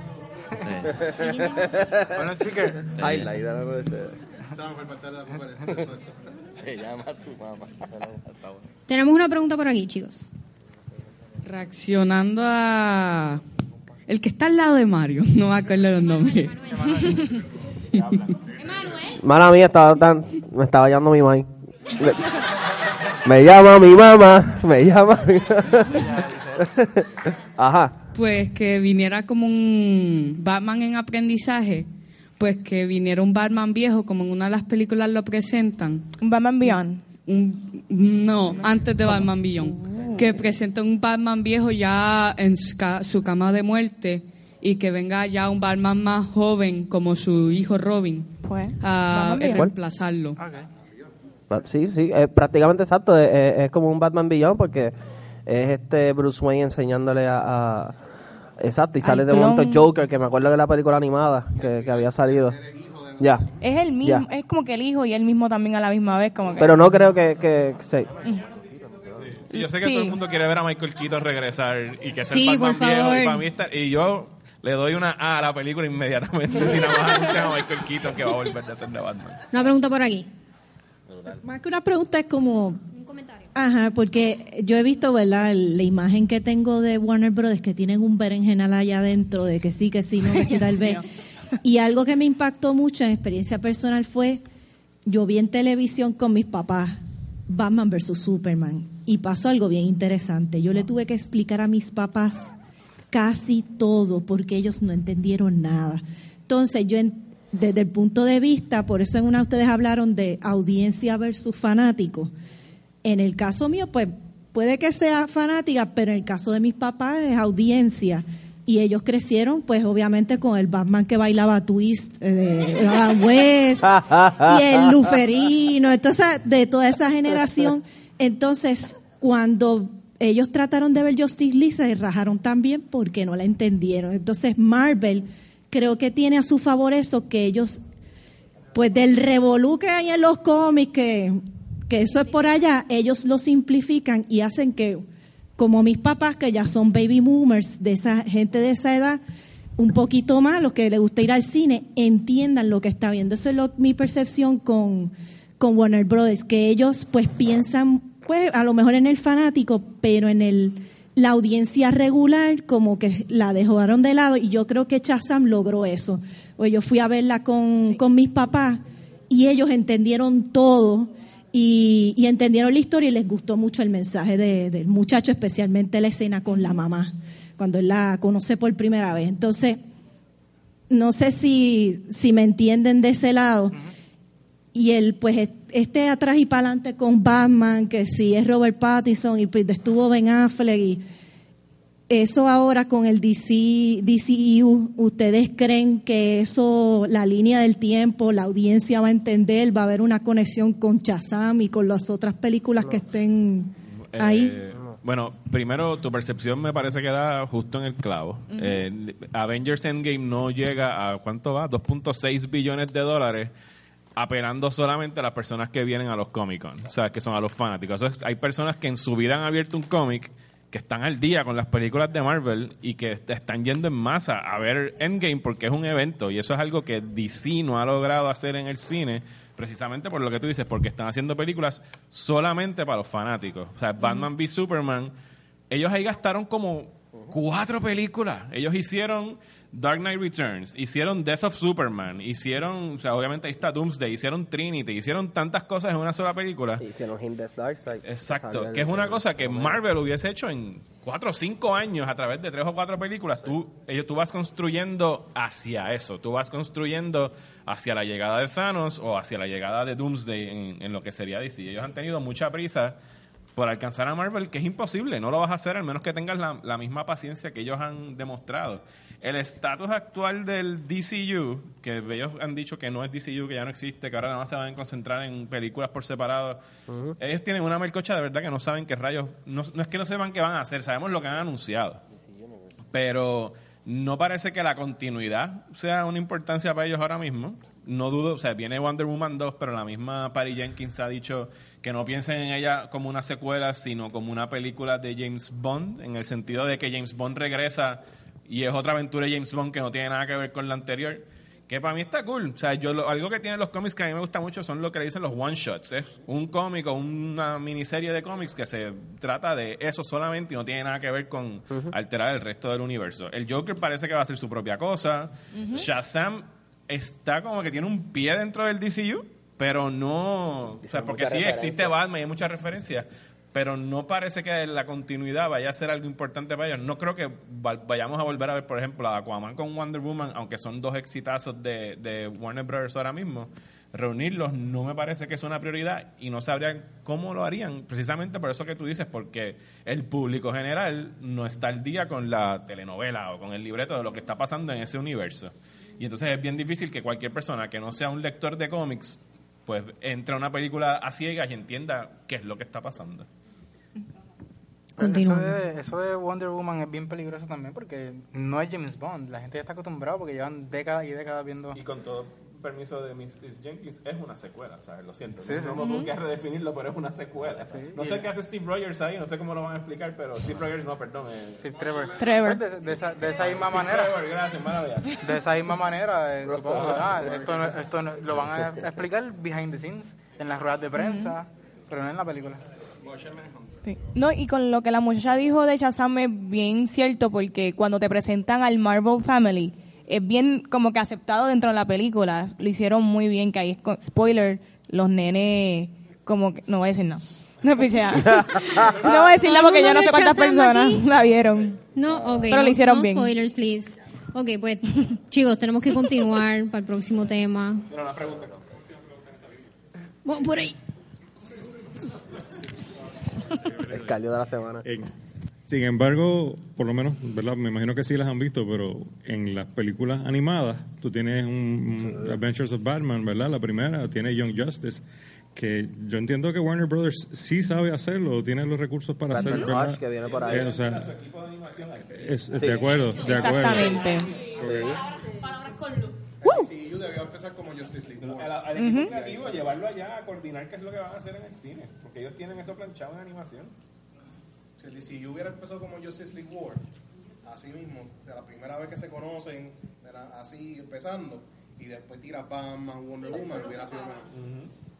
Sí. Bueno, speaker. [LAUGHS] Llama tu mamá. Tenemos una pregunta por aquí, chicos. Reaccionando a... El que está al lado de Mario, [LAUGHS] no me acuerdo los nombres. Mala mía, estaba tan, me estaba llamando mi mamá. Me llama mi mamá, me llama mi [LAUGHS] Ajá. Pues que viniera como un Batman en aprendizaje, pues que viniera un Batman viejo, como en una de las películas lo presentan. Un Batman Beyond. Un- no, antes de Batman Beyond. Que presenta un Batman viejo ya en su ca- su cama de muerte y que venga ya un Batman más joven como su hijo Robin Pues, a Batman Beyond. reemplazarlo. Sí, sí, es prácticamente exacto. Es, es- es como un Batman Beyond porque es este Bruce Wayne enseñándole a. a- exacto, y sale de clon. momento Joker, que me acuerdo de la película animada que, que había salido. Ya. Es el mismo, Ya. es como que el hijo y él mismo también a la misma vez, como que... Pero no creo que. que, sí. Sí, yo sé que Sí. todo el mundo quiere ver a Michael Keaton regresar y que sea Sí, el Batman viejo. Y, para mí está- y yo le doy una A a la película inmediatamente si nada más anuncian a Michael Keaton que va a volver a ser de Batman. Una pregunta por aquí. Más que una pregunta es como. Ajá, porque yo he visto, ¿verdad? La imagen que tengo de Warner Brothers que tienen un berenjenal allá adentro de que sí, que sí, no, que sí, [LAUGHS] tal vez. Y algo que me impactó mucho en experiencia personal fue, yo vi en televisión con mis papás Batman versus Superman y pasó algo bien interesante. Yo le tuve que explicar a mis papás casi todo porque ellos no entendieron nada. Entonces, yo desde el punto de vista, por eso en una ustedes hablaron de audiencia versus fanático. En el caso mío, pues puede que sea fanática, pero en el caso de mis papás es audiencia. Y ellos crecieron, pues obviamente con el Batman que bailaba twist eh, de Adam [LAUGHS] West y el Luferino, entonces de toda esa generación. Entonces, cuando ellos trataron de ver Justice League, se rajaron también porque no la entendieron. Entonces, Marvel creo que tiene a su favor eso, que ellos pues del revolú que hay en los cómics, que, que eso es por allá, ellos lo simplifican y hacen que, como mis papás, que ya son baby boomers, de esa gente de esa edad, un poquito más, los que les gusta ir al cine, entiendan lo que está viendo. Eso es lo- mi percepción con, con Warner Brothers, que ellos pues piensan, pues a lo mejor en el fanático, pero en el la audiencia regular como que la dejaron de lado y yo creo que Chazam logró eso. Pues yo fui a verla con, con mis papás y ellos entendieron todo y, y entendieron la historia y les gustó mucho el mensaje de- del muchacho, especialmente la escena con la mamá, cuando él la conoce por primera vez. Entonces, no sé si, si me entienden de ese lado. Y el, pues, es- este atrás y para adelante con Batman, que si es Robert Pattinson y pues estuvo Ben Affleck y eso ahora con el DC, DCEU, ¿ustedes creen que eso, la línea del tiempo, la audiencia va a entender, va a haber una conexión con Shazam y con las otras películas que estén ahí? Eh, bueno, primero, tu percepción me parece que da justo en el clavo. Eh, Avengers Endgame no llega a, ¿cuánto va? 2.6 billones de dólares apelando solamente a las personas que vienen a los Comic Con, o sea, que son a los fanáticos. O sea, hay personas que en su vida han abierto un cómic que están al día con las películas de Marvel y que est- están yendo en masa a ver Endgame porque es un evento y eso es algo que DC no ha logrado hacer en el cine precisamente por lo que tú dices, porque están haciendo películas solamente para los fanáticos. O sea, Batman v Superman, ellos ahí gastaron como cuatro películas. Ellos hicieron Dark Knight Returns, hicieron Death of Superman, hicieron, o sea, obviamente ahí está Doomsday, hicieron Trinity, hicieron tantas cosas en una sola película. Hicieron Him Darkseid. Exacto, que es una cosa que Marvel hubiese hecho en cuatro o cinco años a través de tres o cuatro películas. Tú, ellos, tú vas construyendo hacia eso, tú vas construyendo hacia la llegada de Thanos o hacia la llegada de Doomsday en, en lo que sería DC. Ellos han tenido mucha prisa por alcanzar a Marvel, que es imposible, no lo vas a hacer al menos que tengas la, la misma paciencia que ellos han demostrado. El estatus actual del DCU, que ellos han dicho que no es DCU, que ya no existe, que ahora nada más se van a concentrar en películas por separado, ellos tienen una melcocha de verdad que no saben qué rayos, no, no es que no sepan qué van a hacer, sabemos lo que han anunciado, pero no parece que la continuidad sea una importancia para ellos ahora mismo. No dudo, o sea, viene Wonder Woman 2, pero la misma Patty Jenkins ha dicho que no piensen en ella como una secuela, sino como una película de James Bond, en el sentido de que James Bond regresa y es otra aventura de James Bond que no tiene nada que ver con la anterior. Que para mí está cool. O sea, yo lo- algo que tienen los cómics que a mí me gusta mucho son lo que le dicen los one shots. Es un cómic o una miniserie de cómics que se trata de eso solamente y no tiene nada que ver con alterar el resto del universo. El Joker parece que va a hacer su propia cosa. Shazam está como que tiene un pie dentro del DCU, pero no, o sea, porque sí existe. Batman y hay muchas referencias, pero no parece que la continuidad vaya a ser algo importante para ellos. No creo que va- vayamos a volver a ver, por ejemplo, a Aquaman con Wonder Woman, aunque son dos exitazos de, de Warner Brothers ahora mismo. Reunirlos no me parece que es una prioridad y no sabrían cómo lo harían, precisamente por eso que tú dices, porque el público general no está al día con la telenovela o con el libreto de lo que está pasando en ese universo. Y entonces es bien difícil que cualquier persona que no sea un lector de cómics, pues entre a una película a ciegas y entienda qué es lo que está pasando. Eso de, eso de Wonder Woman es bien peligroso también porque no es James Bond. La gente ya está acostumbrada porque llevan décadas y décadas viendo. Y con todo permiso de Miss, Jenkins, es una secuela, ¿sabes? Lo siento. Sí, no, sí. me busques redefinirlo, pero es una secuela. No sé qué hace Steve Rogers ahí, no sé cómo lo van a explicar, pero Steve Rogers, no, perdón. eh, Steve Trevor. Trevor. De, de esa, de esa misma manera. Trevor, gracias, maravilla. De esa misma manera, eh, [LAUGHS] supongo, ¿verdad? Esto, no- esto no- lo van a explicar behind the scenes, en las ruedas de prensa, pero no en la película. Sí. No, y con lo que la muchacha dijo de Shazam es bien cierto porque cuando te presentan al Marvel Family es bien como que aceptado dentro de la película. Lo hicieron muy bien, que ahí es con- spoiler, los nenes como que no voy a decir nada. No pichea. [LAUGHS] no voy a decir nada ¿Todo porque yo no sé cuántas personas aquí? la vieron. No, ok. Pero no, lo hicieron no bien. spoilers, please. Ok, pues, chicos, tenemos que continuar [LAUGHS] para el próximo tema. Mira, una pregunta. Vamos por ahí. El calio de la semana. En- sin embargo, por lo menos, ¿verdad? Me imagino que sí las han visto, pero en las películas animadas, tú tienes un, un Adventures of Batman, ¿verdad? La primera tiene Young Justice, que yo entiendo que Warner Brothers sí sabe hacerlo, tiene los recursos para Batman hacerlo, ¿verdad? Hush, que viene por ahí. Eh, o sea, es- es- de acuerdo, de acuerdo. Exactamente. Sí, yo debía empezar como Justice League. Al, al equipo creativo, llevarlo allá a coordinar qué es lo que van a hacer en el cine, porque ellos tienen eso planchado en animación. Si el DCU hubiera empezado como Justice League War, así mismo, de la primera vez que se conocen, de la- así empezando, y después tira Batman, Wonder Woman, hubiera sido mejor.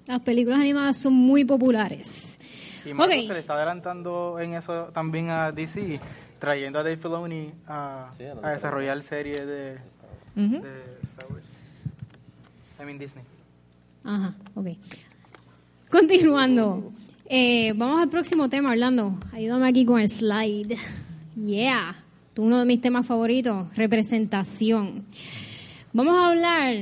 Las películas animadas son muy populares. Y Marvel se le está adelantando en eso también a DC, trayendo a Dave Filoni a, Sí, a la a desarrollar series de, de Star Wars. I mean Disney. Ajá, ok. Continuando. Eh, vamos al próximo tema, Orlando. Ayúdame aquí con el slide. Yeah. Uno de mis temas favoritos, representación. Vamos a hablar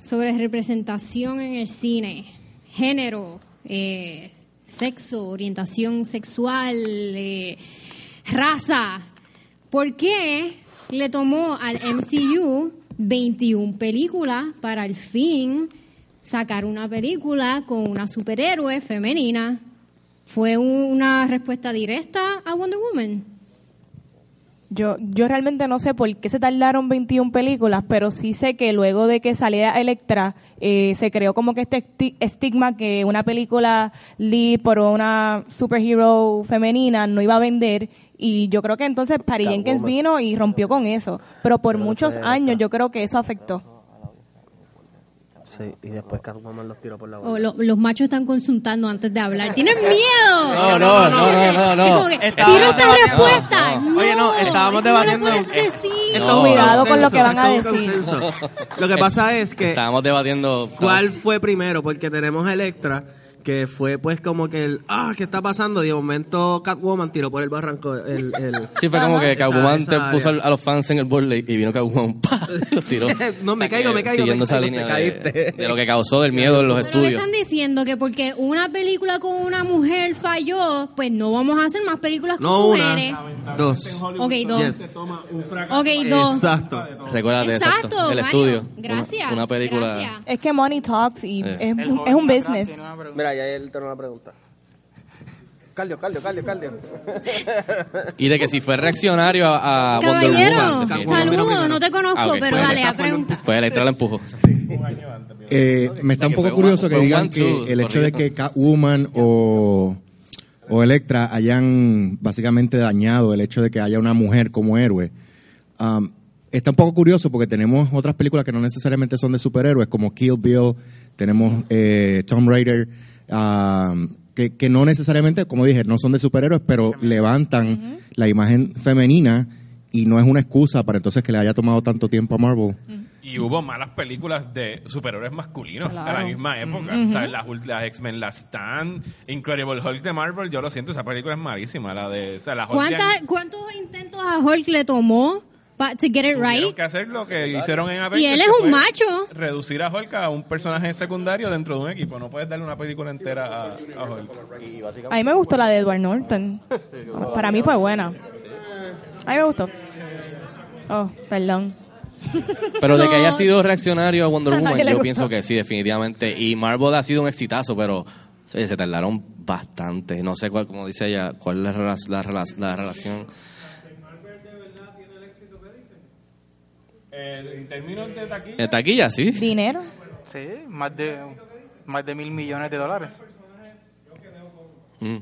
sobre representación en el cine, género, eh, sexo, orientación sexual, eh, raza. ¿Por qué le tomó al MCU 21 películas para al fin sacar una película con una superhéroe femenina? ¿Fue un- una respuesta directa a Wonder Woman? Yo, yo realmente no sé por qué se tardaron 21 películas, pero sí sé que luego de que saliera Electra, eh, se creó como que este esti- estigma que una película lead por una superhero femenina no iba a vender Y yo creo que entonces Patty Jenkins vino y rompió con eso. Pero por Pero muchos años yo creo que eso afectó. Sí, y después Catwoman los tiró por la O boca. lo- los machos están consultando antes de hablar. ¡Tienen miedo! No, no, no, no, no, no. Es como que, Estábamos Tiro esta debatiendo- respuesta. no. Oye, no, estábamos eso no lo debatiendo- puedes decir. Esto No. Cuidado con lo que van a consenso, esto es un decir. consenso. Lo que pasa es que Estábamos debatiendo. ¿Cuál fue primero? Porque tenemos Electra, que fue pues como que el, ah, ¿qué está pasando? De momento Catwoman tiró por el barranco el... el [LAUGHS] Sí, fue como que Esa- Catwoman te esa puso área. a los fans en el borde y vino Catwoman, [LAUGHS] ¡pa! Los tiró. [LAUGHS] No, me O sea, caigo, que me caigo, Siguiendo me caigo, esa te línea de, caíste. de lo que causó del miedo en los Pero estudios. están diciendo que porque una película con una mujer falló, pues no vamos a hacer más películas con No mujeres. una, dos. Ok, dos. Yes. Ok, dos. Exacto. Recuérdate, Exacto, exacto. El Mario. estudio. Gracias, Una, una película. gracias. Es que money talks y Eh. es, es un business. Mira, ya él tiene una pregunta. Cardio, cardio, cardio, cardio. [LAUGHS] Y de que si fue reaccionario a, a Wonder Caballero, Woman. que- saludos, no te conozco, Ah, ok, pero pues- dale, a preguntar. Pues Electra la empujó. Eh, me está un poco curioso que fue digan que el hecho de que Catwoman o, o Electra hayan básicamente dañado el hecho de que haya una mujer como héroe. Um, está un poco curioso porque tenemos otras películas que no necesariamente son de superhéroes, como Kill Bill, tenemos eh, Tomb Raider, um, que, que no necesariamente, como dije, no son de superhéroes, pero levantan la imagen femenina y no es una excusa para entonces que le haya tomado tanto tiempo a Marvel. Y hubo malas películas de superhéroes masculinos a la Claro. misma época. O sea, las, las X-Men, las Stan, Incredible Hulk de Marvel, yo lo siento, esa película es malísima. La de, o sea, la Hulk ¿Cuántas- ¿Cuántos intentos a Hulk le tomó para to get it right? que hacer lo que hicieron en Y Avengers. él es un macho. Reducir a Hulk a un personaje secundario dentro de un equipo. No puedes darle una película entera a, a Hulk. A mí me gustó la de Edward Norton. Para mí fue buena. A mí me gustó. Oh, perdón. Pero de que haya sido reaccionario a Wonder [LAUGHS] Woman, yo pienso que sí, definitivamente. Y Marvel ha sido un exitazo, pero oye, se tardaron bastante. No sé cuál, como dice ella, cuál es la, rela- la, rela- la relación. Eh, en términos de taquilla, En taquilla, sí. Dinero. Sí, más de, más de mil millones de dólares. Mm.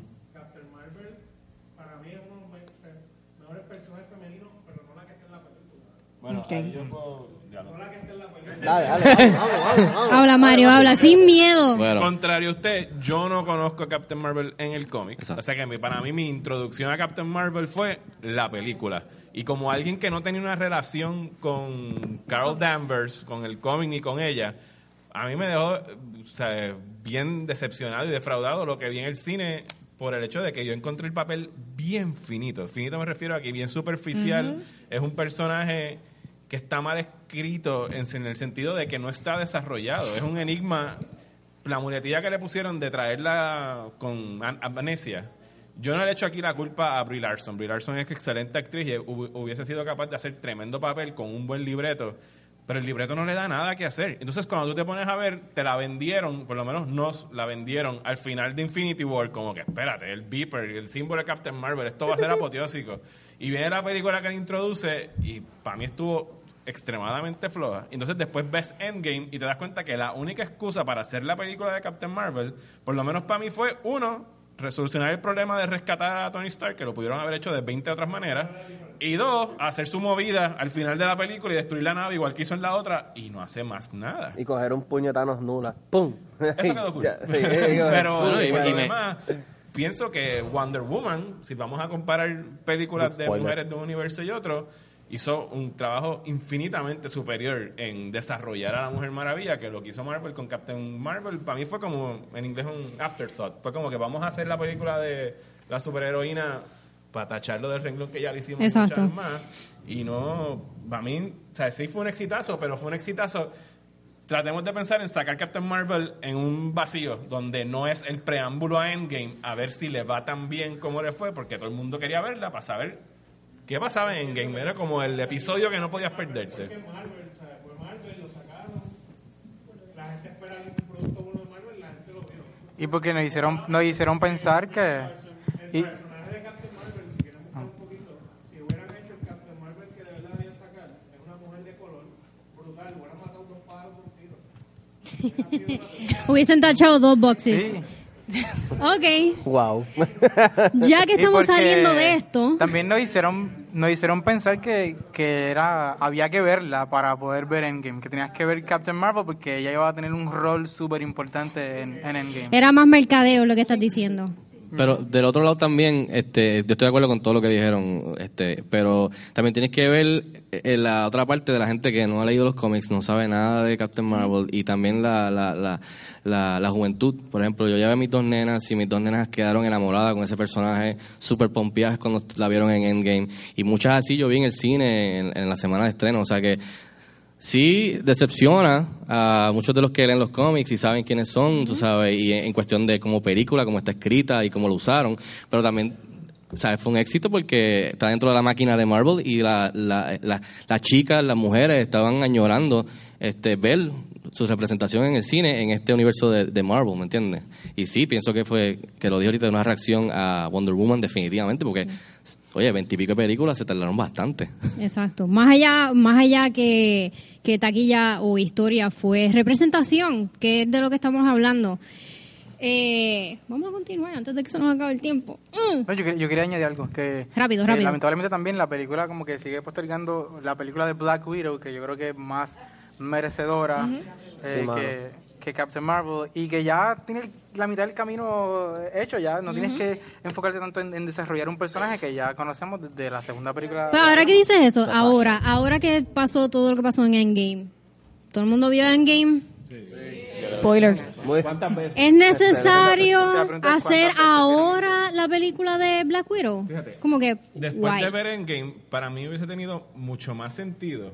bueno, yo puedo- ya no. Dale, dale, [LAUGHS] vamos, vamos, vamos, vamos. Habla Mario, habla sin miedo. Bueno, Contrario a usted, yo no conozco a Captain Marvel en el cómic. O sea que mi- para mí mi introducción a Captain Marvel fue la película. Y como alguien que no tenía una relación con Carol Danvers, con el cómic ni con ella, a mí me dejó o sea, bien decepcionado y defraudado lo que vi en el cine por el hecho de que yo encontré el papel bien finito. Finito me refiero a que bien superficial. Es un personaje que está mal escrito en, en el sentido de que no está desarrollado. Es un enigma. La muletilla que le pusieron de traerla con am- amnesia. Yo no le echo aquí la culpa a Brie Larson. Brie Larson es excelente actriz y hu- hubiese sido capaz de hacer tremendo papel con un buen libreto. Pero el libreto no le da nada que hacer. Entonces, cuando tú te pones a ver, te la vendieron, por lo menos nos la vendieron al final de Infinity War, como que espérate, el beeper, el símbolo de Captain Marvel, esto va a ser [LAUGHS] apoteósico. Y viene la película que le introduce y para mí estuvo extremadamente floja. Entonces después ves Endgame y te das cuenta que la única excusa para hacer la película de Captain Marvel, por lo menos para mí fue, uno, resolucionar el problema de rescatar a Tony Stark, que lo pudieron haber hecho de 20 otras maneras, y dos, hacer su movida al final de la película y destruir la nave igual que hizo en la otra, y no hace más nada. Y coger un Thanos nula. ¡Pum! Eso quedó cool. [LAUGHS] Ya, sí, Pero Bueno, y- por y lo me- demás, pienso que Wonder Woman, si vamos a comparar películas de mujeres de un universo y otro, hizo un trabajo infinitamente superior en desarrollar a la Mujer Maravilla que lo que hizo Marvel con Captain Marvel. Para mí fue como, en inglés, un afterthought. Fue como que vamos a hacer la película de la superheroína para tacharlo del renglón que ya le hicimos Exacto. más. Y no, para mí, o sea, sí fue un exitazo, pero fue un exitazo tratemos de pensar en sacar Captain Marvel en un vacío donde no es el preámbulo a Endgame a ver si le va tan bien como le fue porque todo el mundo quería verla para saber qué pasaba en Endgame era como el episodio que no podías perderte. Y porque nos hicieron, nos hicieron pensar que... y- [LAUGHS] Hubiesen tachado dos boxes. sí, Ok, Wow. ya que estamos saliendo de esto, También nos hicieron, nos hicieron pensar que, que era había que verla para poder ver Endgame, que tenías que ver Captain Marvel porque ella iba a tener un rol súper importante en, en Endgame. era más mercadeo lo que estás diciendo. Pero del otro lado también, este, yo estoy de acuerdo con todo lo que dijeron, este, pero también tienes que ver eh, la otra parte de la gente que no ha leído los cómics, no sabe nada de Captain Marvel y también la, la, la, la, la juventud. Por ejemplo, yo llevé a mis dos nenas y mis dos nenas quedaron enamoradas con ese personaje, súper pompeadas cuando la vieron en Endgame. Y muchas así yo vi en el cine en, en la semana de estreno, o sea que Sí, decepciona a muchos de los que leen los cómics y saben quiénes son, tú sabes, y en en cuestión de como película, cómo está escrita y cómo lo usaron, pero también, ¿sabes? Fue un éxito porque está dentro de la máquina de Marvel y la, la, la- las chicas, las mujeres estaban añorando este, ver su representación en el cine en este universo de, de Marvel, ¿me entiendes? Y sí, pienso que fue, que lo dije ahorita, una reacción a Wonder Woman definitivamente, porque, oye, veintipico de películas se tardaron bastante. Exacto. Más allá, más allá que, que taquilla o historia fue representación, que es de lo que estamos hablando. Eh, vamos a continuar antes de que se nos acabe el tiempo. Mm. No, yo, quer- yo quería añadir algo, que Rápido, rápido. lamentablemente también la película como que sigue postergando la película de Black Widow, que yo creo que es más merecedora eh, Sí, que, que Captain Marvel, y que ya tiene la mitad del camino hecho, ya no tienes que enfocarte tanto en, en desarrollar un personaje que ya conocemos desde la segunda película. Pero ahora que dices eso, ahora, ahora que pasó todo lo que pasó en Endgame, ¿todo el mundo vio Endgame? Spoilers. ¿Es necesario hacer ¿cuántas veces ahora la película de Black Widow? Fíjate, Como que, Después guay. de ver Endgame, para mí hubiese tenido mucho más sentido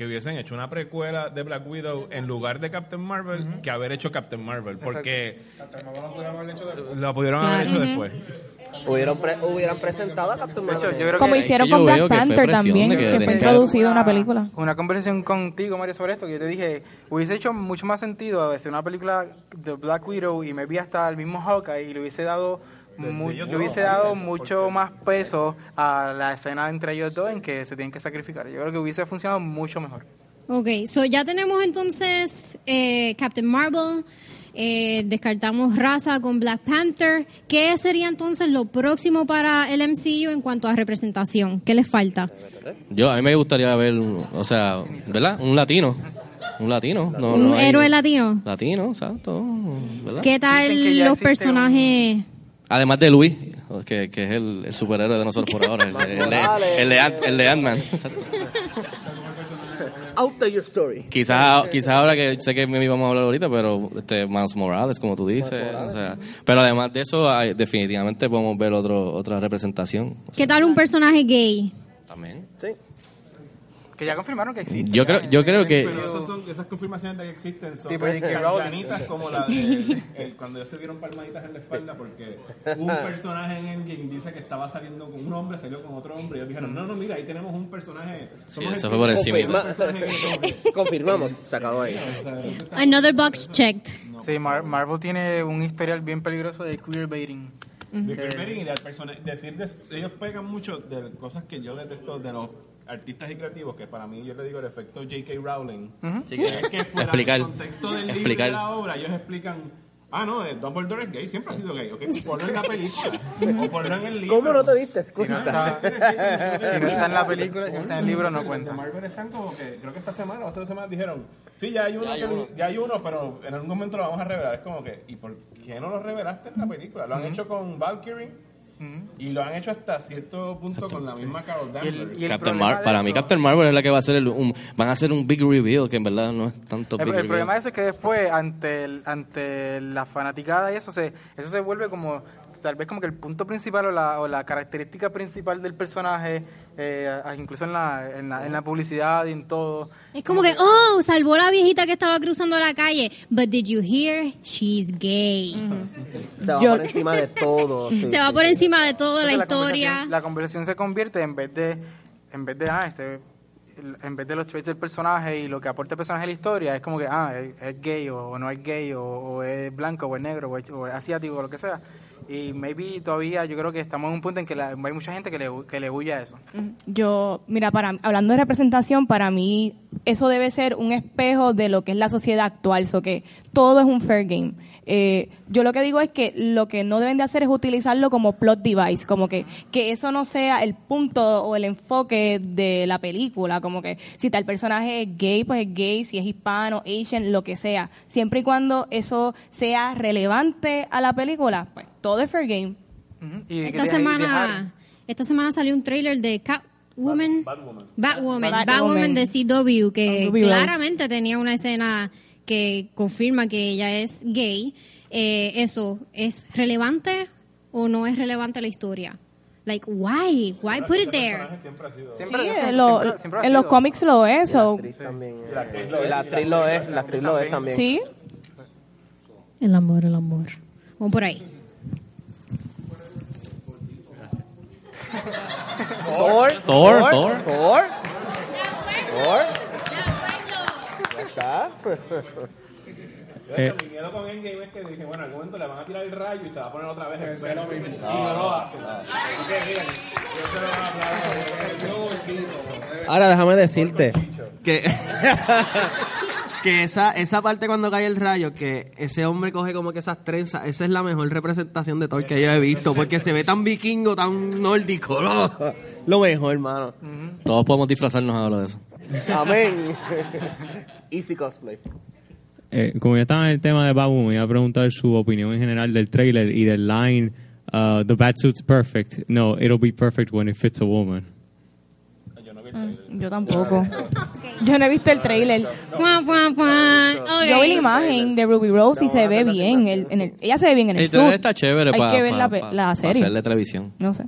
que hubiesen hecho una precuela de Black Widow en lugar de Captain Marvel que haber hecho Captain Marvel, porque lo pudieron haber hecho después. hubieron, pre- hubieran presentado a Captain Marvel. yo creo Como que hicieron que con Black que Panther presión también, que que, fue que- introducida una película. una conversación contigo, Mario, sobre esto, que yo te dije, hubiese hecho mucho más sentido hacer una película de Black Widow y me vi hasta el mismo Hawkeye y le hubiese dado mu- ellos le hubiese dado ¿por mucho qué? más peso a la escena entre ellos dos en que se tienen que sacrificar. Yo creo que hubiese funcionado mucho mejor. Ok, so ya tenemos entonces eh, Captain Marvel, eh, descartamos raza con Black Panther. ¿Qué sería entonces lo próximo para el MCU en cuanto a representación? ¿Qué les falta? Yo, a mí me gustaría ver, un- o sea, ¿verdad? Un latino. Un latino. No, ¿Un no hay- héroe latino? Latino, exacto. ¿verdad? ¿Qué tal los personajes? Además de Luis, que, que es el, el superhéroe de nosotros por ahora. El, de- el, de- el de, Ant- el de Ant-Man. Out of your story. Quizás quizás ahora que sé que me íbamos a hablar ahorita, pero este Miles Morales, como tú dices. O sea, pero además de eso, hay- definitivamente podemos ver otro, otra representación. ¿Qué tal un personaje gay? También. Sí. Que ya confirmaron que existe. Yo creo, yo creo que... Pero esos son, esas confirmaciones de que existen son Tipo Rowling. llanitas como la de [LAUGHS] el- cuando ellos se dieron palmaditas en la espalda porque un personaje en Endgame dice que estaba saliendo con un hombre, salió con otro hombre y ellos dijeron, no, no, mira, ahí tenemos un personaje. somos eso fue por encima. que- [LAUGHS] Confirmamos, se acabó ahí. Another box checked. Sí, Mar- Marvel tiene un historial bien peligroso de queerbaiting. De queerbaiting y de persona- decir ellos pegan mucho de cosas que yo detesto de los artistas y creativos que para mí yo le digo el efecto J.K. Rowling. Sí, es que fuera explicar. del contexto del libro y de la obra ellos explican ah no eh, Dumbledore es gay siempre ha sido gay ok [LAUGHS] ponlo en la película. O ponlo en el libro. ¿Cómo no te diste Si no, está, si no está en la película, si no está en el libro, no cuenta. Marvel están como que creo que esta semana o hace dos semanas dijeron sí ya hay uno que- ya hay uno pero en algún momento lo vamos a revelar. Es como que ¿y por qué no lo revelaste en la película? lo han hecho con Valkyrie y lo han hecho hasta cierto punto con la misma Carol Y el- Danvers y el Captain Mar de para mí Captain Marvel es la que va a hacer el, un, van a hacer un big reveal que en verdad no es tanto El, big el reveal. problema de eso es que después, ante el, ante la fanaticada y eso, se, eso se vuelve como, tal vez como que el punto principal o la, o la característica principal del personaje, eh, incluso en la, en, la, en la publicidad y en todo. Es como que, oh, salvó la viejita que estaba cruzando la calle. But did you hear? She's gay. Se va Yo- por encima de todo. [LAUGHS] sí, Se va sí, por sí. encima de toda la historia. conversación- La conversación se convierte en vez de, en vez de, ah, este, en vez de los traits del personaje y lo que aporta el personaje a la historia, es como que, ah, es, es gay o, no es gay o, o es blanco o es negro o es, o es asiático o lo que sea. Y maybe todavía yo creo que estamos en un punto en que la- hay mucha gente que le, que le huye a eso. Yo, mira, para hablando de representación, para mí eso debe ser un espejo de lo que es la sociedad actual, so que todo es un fair game. Eh, yo lo que digo es que lo que no deben de hacer es utilizarlo como plot device, como que, que eso no sea el punto o el enfoque de la película, como que si tal personaje es gay, pues es gay, si es hispano, asian, lo que sea. Siempre y cuando eso sea relevante a la película, pues todo es fair game. Y Esta semana, esta semana salió un trailer de Catwoman. Batwoman. Batwoman, Batwoman. Batwoman de CW, que claramente tenía una escena que confirma que ella es gay. Eh, ¿Eso es relevante o no es relevante a la historia? Like, why? Why put it there? Siempre, Sí, siempre- en, lo- siempre- siempre ha en los sido. cómics lo es. La o- actriz también. eh, La actriz lo es, la actriz lo es también. sí, El amor, el amor. Vamos por ahí. Thor. Thor, Thor. Thor. Thor. Está. Eh, mi miedo con Endgame es que dije, bueno, en algún momento le van a tirar el rayo y se va a poner otra vez el pelo. Y no lo hace. Así que miren, yo se lo voy a hablar. Ahora déjame decirte que, [LAUGHS] que esa, esa parte cuando cae el rayo, que ese hombre coge como que esas trenzas, esa es la mejor representación de Thor que yo he visto, porque se ve tan vikingo, tan nórdico, ¿no? Lo mejor, hermano. Todos podemos disfrazarnos ahora de eso. Amén. [LAUGHS] Easy cosplay. Eh, como ya estaba en el tema de Babu, me iba a preguntar su opinión en general del trailer y del line uh, The batsuit's perfect. No, it'll be perfect when it fits a woman. yo tampoco. Yo no he visto el trailer. Yo vi la imagen de Ruby Rose y se ve bien. el- en el- ella se ve bien en el, El trailer está chévere Hay para que ver la, serie. hacerle televisión. No sé.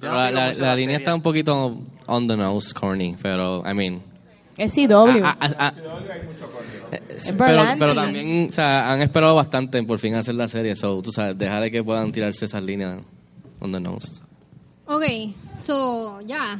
Pero la, la- la línea está un poquito on the nose, corny, pero, I mean... Es CW. ah, ah, ah, Es pero, pero también, o sea, han esperado bastante en por fin hacer la serie, so, tú sabes, dejar que puedan tirarse esas líneas on the nose. Ok, so, ya.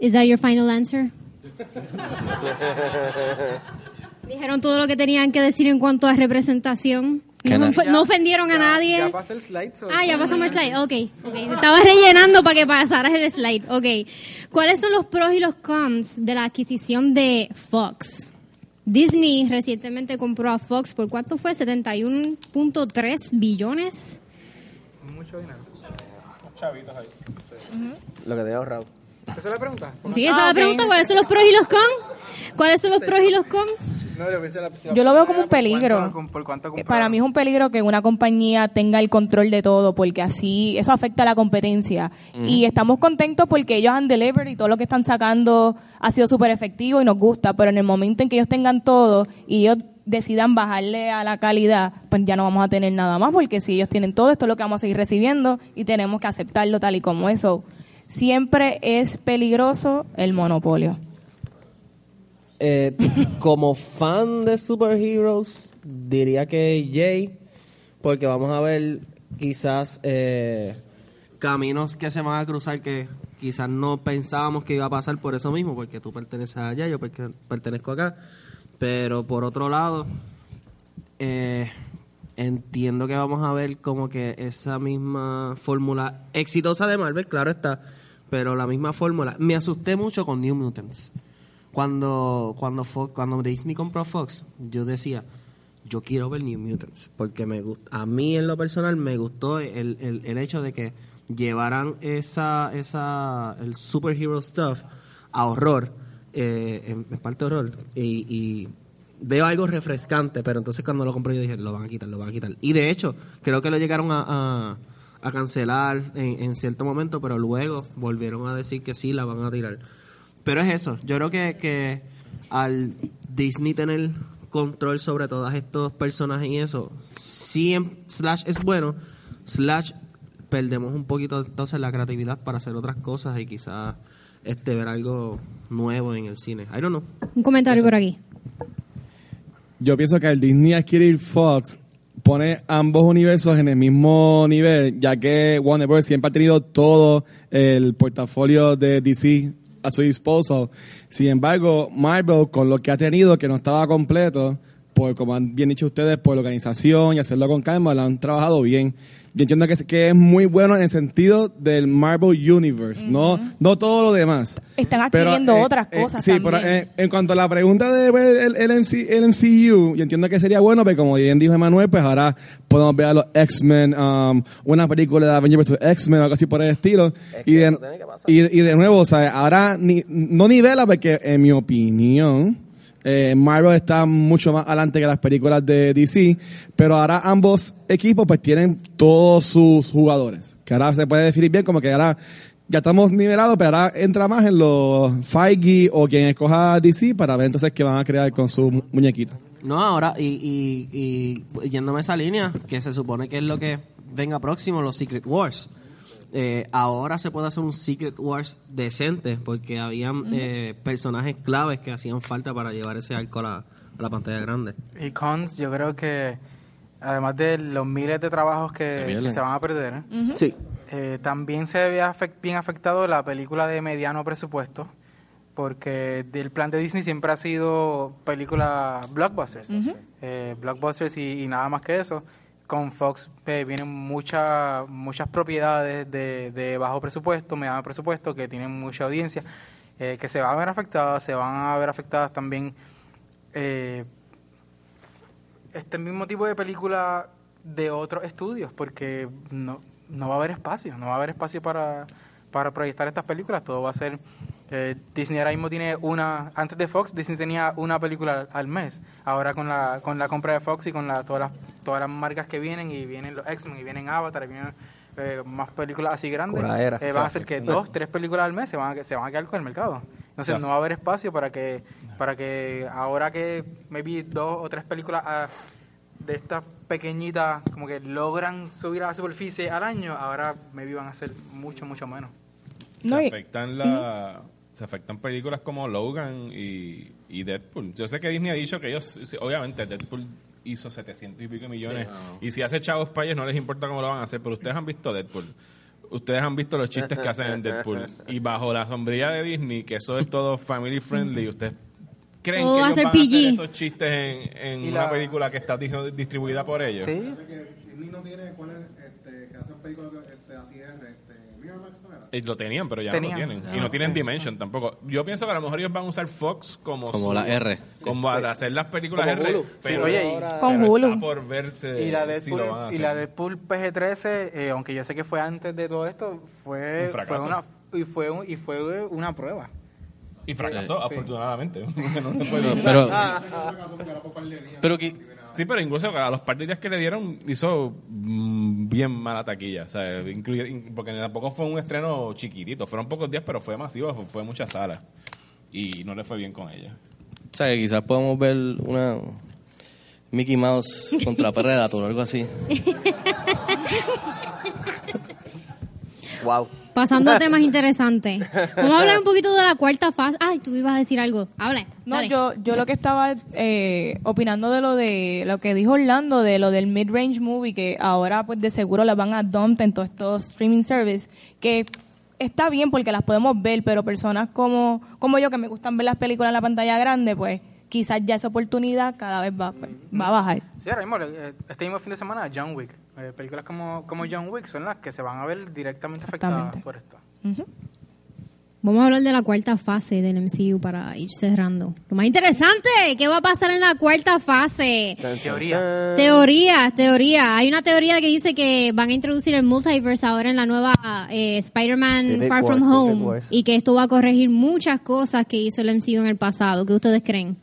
Is that your final answer? [LAUGHS] Dijeron todo lo que tenían que decir en cuanto a representación. No, ofo- no ofendieron a nadie. Ya pasa el slide. so- Ah, ya pasamos el slide. Ok, ok. Estaba rellenando para que pasaras el slide. Ok. ¿Cuáles son los pros y los cons de la adquisición de Fox? Disney recientemente compró a Fox por cuánto fue? 71.3 billones. Mucho dinero. Lo que te he ahorrado. ¿Esa es la pregunta? Sí, esa es Ah, la pregunta. ¿Cuáles son los pros y los cons? ¿Cuáles son los pros y los cons? No, yo pensé la- la Yo lo veo como un por peligro. cuánto- con- por cuánto Eh. Para mí es un peligro que una compañía tenga el control de todo, porque así eso afecta a la competencia. Y estamos contentos porque ellos han delivered y todo lo que están sacando ha sido súper efectivo y nos gusta, pero en el momento en que ellos tengan todo y ellos decidan bajarle a la calidad, pues ya no vamos a tener nada más, porque si ellos tienen todo, esto es lo que vamos a seguir recibiendo y tenemos que aceptarlo tal y como eso. Siempre es peligroso el monopolio. Eh, [LAUGHS] como fan de superheroes, diría que Jay, porque vamos a ver quizás eh, caminos que se van a cruzar que quizás no pensábamos que iba a pasar por eso mismo, porque tú perteneces allá, yo pertenezco acá. Pero por otro lado, eh, entiendo que vamos a ver como que esa misma fórmula exitosa de Marvel, claro está, pero la misma fórmula. Me asusté mucho con New Mutants. Cuando cuando Fox- cuando Disney compró Fox, yo decía, yo quiero ver New Mutants, porque me gusta, a mí en lo personal me gustó el, el, el hecho de que llevaran esa esa el superhero stuff a horror, eh, en, en parte horror y, y veo algo refrescante, pero entonces cuando lo compré yo dije, lo van a quitar, lo van a quitar. Y de hecho, creo que lo llegaron a, a, a cancelar en, en cierto momento, pero luego volvieron a decir que sí, la van a tirar. Pero es eso, yo creo que, que al Disney tener control sobre todos estos personajes y eso, sí en Slash es bueno, Slash perdemos un poquito entonces la creatividad para hacer otras cosas y quizás este ver algo nuevo en el cine. I don't know. Un comentario por aquí. Yo pienso que al Disney adquirir Fox pone ambos universos en el mismo nivel, ya que Warner Bros. siempre ha tenido todo el portafolio de DC a su disposal. Sin embargo, Marvel, con lo que ha tenido, que no estaba completo, por, como han bien dicho ustedes, por la organización y hacerlo con calma, lo han trabajado bien. Yo entiendo que es, que es muy bueno en el sentido del Marvel Universe, no, no todo lo demás. Están Pero, adquiriendo eh, otras eh, cosas sí, también. pero, eh, en cuanto a la pregunta de ver el, el, MC el MCU, yo entiendo que sería bueno, pero como bien dijo Emanuel, pues ahora podemos ver a los X-Men, um, una película de Avengers vs. X-Men o algo así por el estilo. y, de, y, y de nuevo, o sea, ahora ni, no nivela porque, en mi opinión, eh, Marvel está mucho más adelante que las películas de DC, pero ahora ambos equipos pues tienen todos sus jugadores, que ahora se puede definir bien como que ahora ya estamos nivelados, pero ahora entra más en los Feige o quien escoja DC para ver entonces qué van a crear con su mu- muñequita. No, ahora, y, y, y yéndome a esa línea, que se supone que es lo que venga próximo, los Secret Wars. Eh, ahora se puede hacer un Secret Wars decente, porque habían eh, personajes claves que hacían falta para llevar ese arco a la, a la pantalla grande. Y cons, yo creo que además de los miles de trabajos que Se que pierden. se, van a perder, ¿eh? Sí. Eh, también se ve bien afectado la película de mediano presupuesto, porque el plan de Disney siempre ha sido película blockbusters. Eh, blockbusters y, y nada más que eso. Con Fox eh, vienen muchas muchas propiedades de, de bajo presupuesto, mediano presupuesto, que tienen mucha audiencia, eh, que se van a ver afectadas, se van a ver afectadas también eh, este mismo tipo de película de otros estudios, porque no, no va a haber espacio, no va a haber espacio para, para proyectar estas películas, todo va a ser... eh, Disney ahora mismo tiene una, antes de Fox, Disney tenía una película al, al mes, ahora con la, con la compra de Fox y con la, todas, las, todas las marcas que vienen, y vienen los X-Men, y vienen Avatar, y vienen eh, más películas así grandes, Curaera. eh, van a ser que dos, tres películas al mes se van a, se van a quedar con el mercado. Entonces no va a haber espacio para que, para que ahora que maybe dos o tres películas ah, de estas pequeñitas como que logran subir a la superficie al año, ahora maybe van a ser mucho, mucho menos. se afectan la se afectan películas como Logan y, y Deadpool. Yo sé que Disney ha dicho que ellos, obviamente, Deadpool hizo 700 y pico millones. Sí, no. Y si hace chavos ellos, no les importa cómo lo van a hacer. Pero ustedes han visto Deadpool. Ustedes han visto los chistes que hacen en Deadpool. [LAUGHS] Y bajo la sombrilla de Disney, que eso es todo family friendly, ustedes creen que va a ellos ser van a hacer esos chistes en, una la- película que está dis- distribuida por ellos? Sí. Disney no tiene, ¿cuál es? Este, que hacen películas este, así es, Eh, Lo tenían, pero ya Tenían. no lo tienen. Ah, y no tienen ok. Dimension tampoco. Yo pienso que a lo mejor ellos van a usar Fox como Como su- la R. Como para hacer las películas Como R. Hulu. Pero, Sí, oye, y- pero Con está Hulu. por verse Y la si Deadpool, lo van a y hacer. la Deadpool PG-13, eh, aunque yo sé que fue antes de todo esto, fue, Un fracaso. fue una y fue un- y fue una prueba. Y fracasó, Sí. afortunadamente. [LAUGHS] No se fue Pero- bien. pero- pero que Sí, pero incluso a los par de días que le dieron hizo mm, bien mala taquilla. O sea, porque tampoco fue un estreno chiquitito. Fueron pocos días, pero fue masivo, fue, fue muchas salas. Y no le fue bien con ella. O sea, que quizás podemos ver una Mickey Mouse contra [LAUGHS] Predator o algo así. [LAUGHS] Wow. Pasando a temas [LAUGHS] interesantes. Vamos a hablar un poquito de la cuarta fase. Ay, tú ibas a decir algo. Hable. No, yo, yo lo que estaba eh, opinando de lo de lo que dijo Orlando, de lo del mid-range movie, que ahora pues de seguro las van a dump en todos estos streaming service, que está bien porque las podemos ver, pero personas como, como yo que me gustan ver las películas en la pantalla grande, pues quizás ya esa oportunidad cada vez va, pues, va a bajar. Sí, ahora mismo, eh, este mismo fin de semana, John Wick. Eh, películas como, como John Wick son las que se van a ver directamente afectadas por esto. Vamos a hablar de la cuarta fase del MCU para ir cerrando. Lo más interesante, ¿qué va a pasar en la cuarta fase? Teoría. Teoría, teoría. Hay una teoría que dice que van a introducir el multiverse ahora en la nueva eh, Spider-Man Far Wars, From Home y que esto va a corregir muchas cosas que hizo el MCU en el pasado. ¿Qué ustedes creen?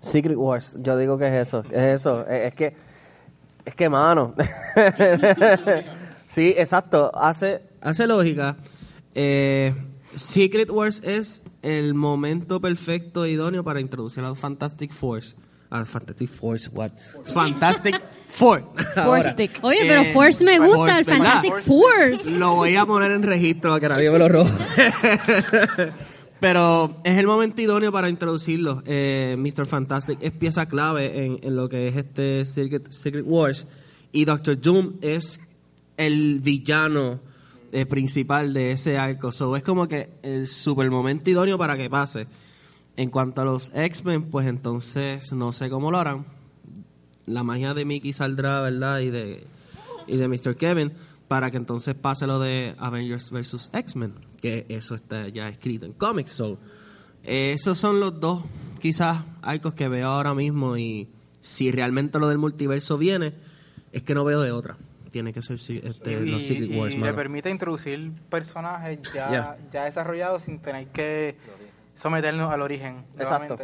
Secret Wars, yo digo que es eso, es eso, es, es que, es que mano. [LAUGHS] sí, exacto, hace, Hace lógica. Eh, Secret Wars es el momento perfecto e idóneo para introducir a los Fantastic Force. Ah, Fantastic Force, what? Fantastic Four. [LAUGHS] Ahora. Oye, pero Eh, Force me gusta, el. Fantastic Force. Lo voy a poner en registro para que nadie me lo robe. [LAUGHS] Pero es el momento idóneo para introducirlo. Eh, Mr. Fantastic es pieza clave en, lo que es este Secret, Wars. Y Doctor Doom es el villano eh, principal de ese arco. So, es como que el super momento idóneo para que pase. En cuanto a los X-Men, pues entonces no sé cómo lo harán. La magia de Mickey saldrá, ¿verdad? Y de, y de Mr. Kevin, para que entonces pase lo de Avengers vs. X-Men, que eso está ya escrito en cómics. So, eh, esos son los dos, quizás, arcos que veo ahora mismo. Y si realmente lo del multiverso viene, es que no veo de otra. Tiene que ser este, y, los Secret y Wars. le mano. permite introducir personajes ya, Ya. ya desarrollados sin tener que someternos al origen. Exacto.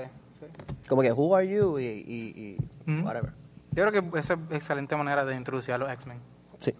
Como que, who are you? Y, y, y whatever. Yo creo que esa es excelente manera de introducir a los X-Men. Sí.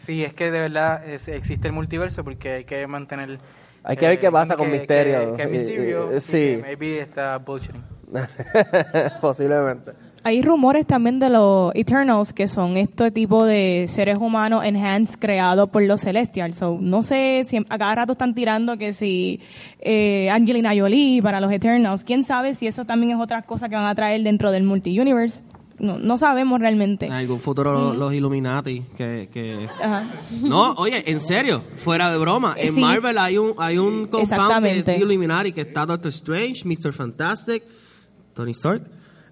Sí, es que de verdad es- existe el multiverso porque hay que mantener... Hay que ver qué pasa que- con que- Misterio. Que, Y- Misterio, sí. que maybe está bullshitting. [LAUGHS] Posiblemente. Hay rumores también de los Eternals, que son este tipo de seres humanos enhanced creados por los Celestials. So, no sé si a cada rato están tirando que si eh, Angelina Jolie para los Eternals. ¿Quién sabe si eso también es otra cosa que van a traer dentro del multi-universe? No, no sabemos realmente. En algún futuro los, los Illuminati que, que Ajá. no oye en serio fuera de broma en Sí. Marvel hay un hay un compound de Illuminati que está Doctor Strange Mr. Fantastic Tony Stark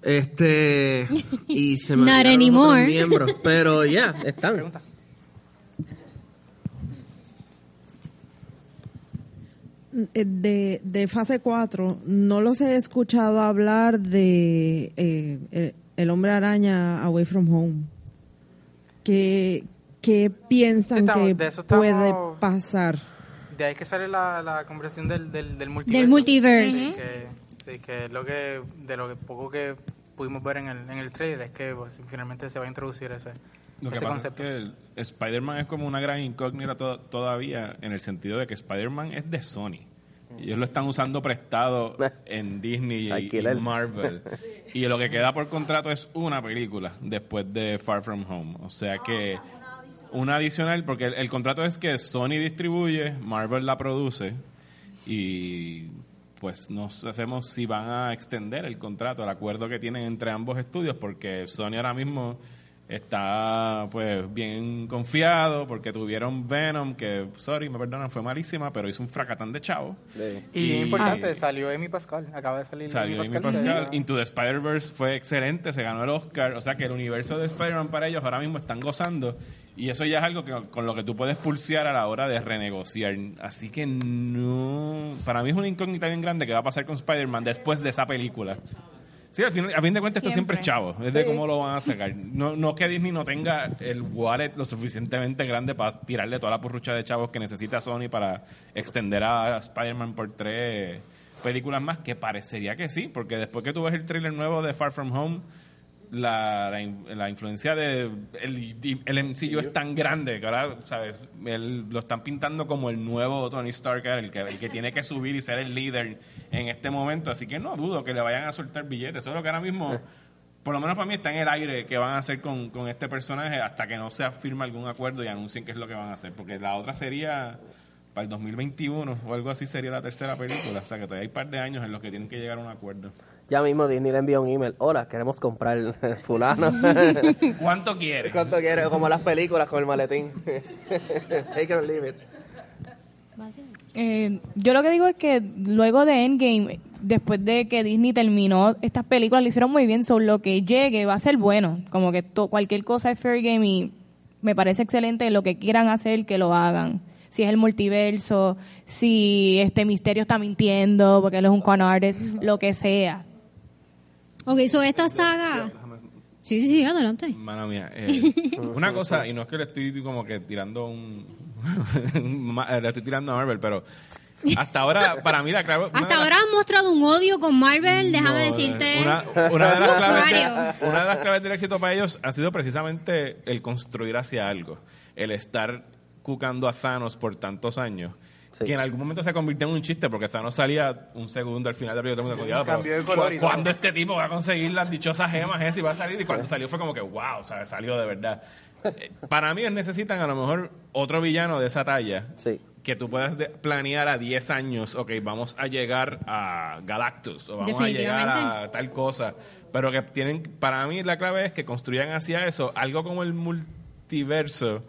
este y se me [LAUGHS] Not los anymore. otros miembros pero ya [LAUGHS] están Eh, de, de fase 4, no los he escuchado hablar de eh, el, hombre araña Away from Home. ¿Qué, qué piensan Sí, estamos- que de eso estamos- puede pasar? De ahí que sale la, la conversación del, del, del multiverso. Del multiverse. Que, sí, que lo que, de lo que poco que pudimos ver en el, en el trailer es que pues, finalmente se va a introducir ese, Lo que ese pasa concepto. es que Spider-Man es como una gran incógnita to- todavía en el sentido de que Spider-Man es de Sony. Y ellos lo están usando prestado [LAUGHS] en Disney y, y Marvel. [LAUGHS] Y lo que queda por contrato es una película después de Far From Home. O sea que una adicional, porque el, el contrato es que Sony distribuye, Marvel la produce y pues no sabemos si van a extender el contrato, el acuerdo que tienen entre ambos estudios, porque Sony ahora mismo está pues bien confiado porque tuvieron Venom, que, sorry, me perdonan, fue malísima, pero hizo un fracatán de chavo. Y, importante, salió Amy Pascal, acaba de salir Salió Amy Amy Pascal. que- Into the Spider-Verse fue excelente, se ganó el Oscar. O sea que el universo de Spider-Man para ellos ahora mismo están gozando. Y eso ya es algo que, con lo que tú puedes pulsear a la hora de renegociar. Así que no. Para mí es una incógnita bien grande que va a pasar con Spider-Man después de esa película. Sí, al a fin de cuentas, esto siempre es chavo. Es de cómo lo van a sacar. No, no que Disney no tenga el wallet lo suficientemente grande para tirarle toda la porrucha de chavos que necesita Sony para extender a Spider-Man por tres películas más, que parecería que sí, porque después que tú ves el tráiler nuevo de Far From Home, la, la, in- la influencia de el, el MCU es tan grande que ahora, ¿sabes? El- lo están pintando como el nuevo Tony Stark, el que, el que tiene que subir y ser el líder en este momento. Así que no dudo que le vayan a soltar billetes. Solo que ahora mismo, por lo menos para mí, está en el aire que van a hacer con, con este personaje hasta que no se firme algún acuerdo y anuncien qué es lo que van a hacer. Porque la otra sería para el 2021 o algo así sería la tercera película. O sea que todavía hay un par de años en los que tienen que llegar a un acuerdo. Ya mismo Disney le envía un email. Hola, queremos comprar [LAUGHS] fulano. [LAUGHS] ¿Cuánto quiere? ¿Cuánto quiere? Como las películas con el maletín. [LAUGHS] Take it or leave it. Eh, yo lo que digo es que luego de Endgame, después de que Disney terminó estas películas, lo hicieron muy bien. Sobre lo que llegue va a ser bueno. Como que to- cualquier cosa es fair game y me parece excelente lo que quieran hacer, que lo hagan. Si es el multiverso, si este misterio está mintiendo porque él es un con artist, lo que sea. Ok, so esta saga... Sí, sí, sí, adelante. Mano mía, eh, [LAUGHS] una cosa, y no es que le estoy como que tirando un... [LAUGHS] le estoy tirando a Marvel, pero hasta ahora, para mí la clave... Hasta ahora has mostrado un odio con Marvel, déjame No, decirte. Una, una de [LAUGHS] las claves de- una de las claves del éxito para ellos ha sido precisamente el construir hacia algo. El estar cucando a Thanos por tantos años. Que en algún momento se convirtió en un chiste porque Thanos salía un segundo al final del periodo de mundo Cambió de color y todo. ¿Cuándo este tipo va a conseguir las dichosas gemas esas y va a salir? Y cuando salió fue como que, wow, o sea, salió de verdad. Eh, Para mí ellos necesitan a lo mejor otro villano de esa talla que tú puedas de- planear a 10 años, ok, vamos a llegar a Galactus o vamos a llegar a tal cosa, pero que tienen, para mí la clave es que construyan hacia eso algo como el multiverso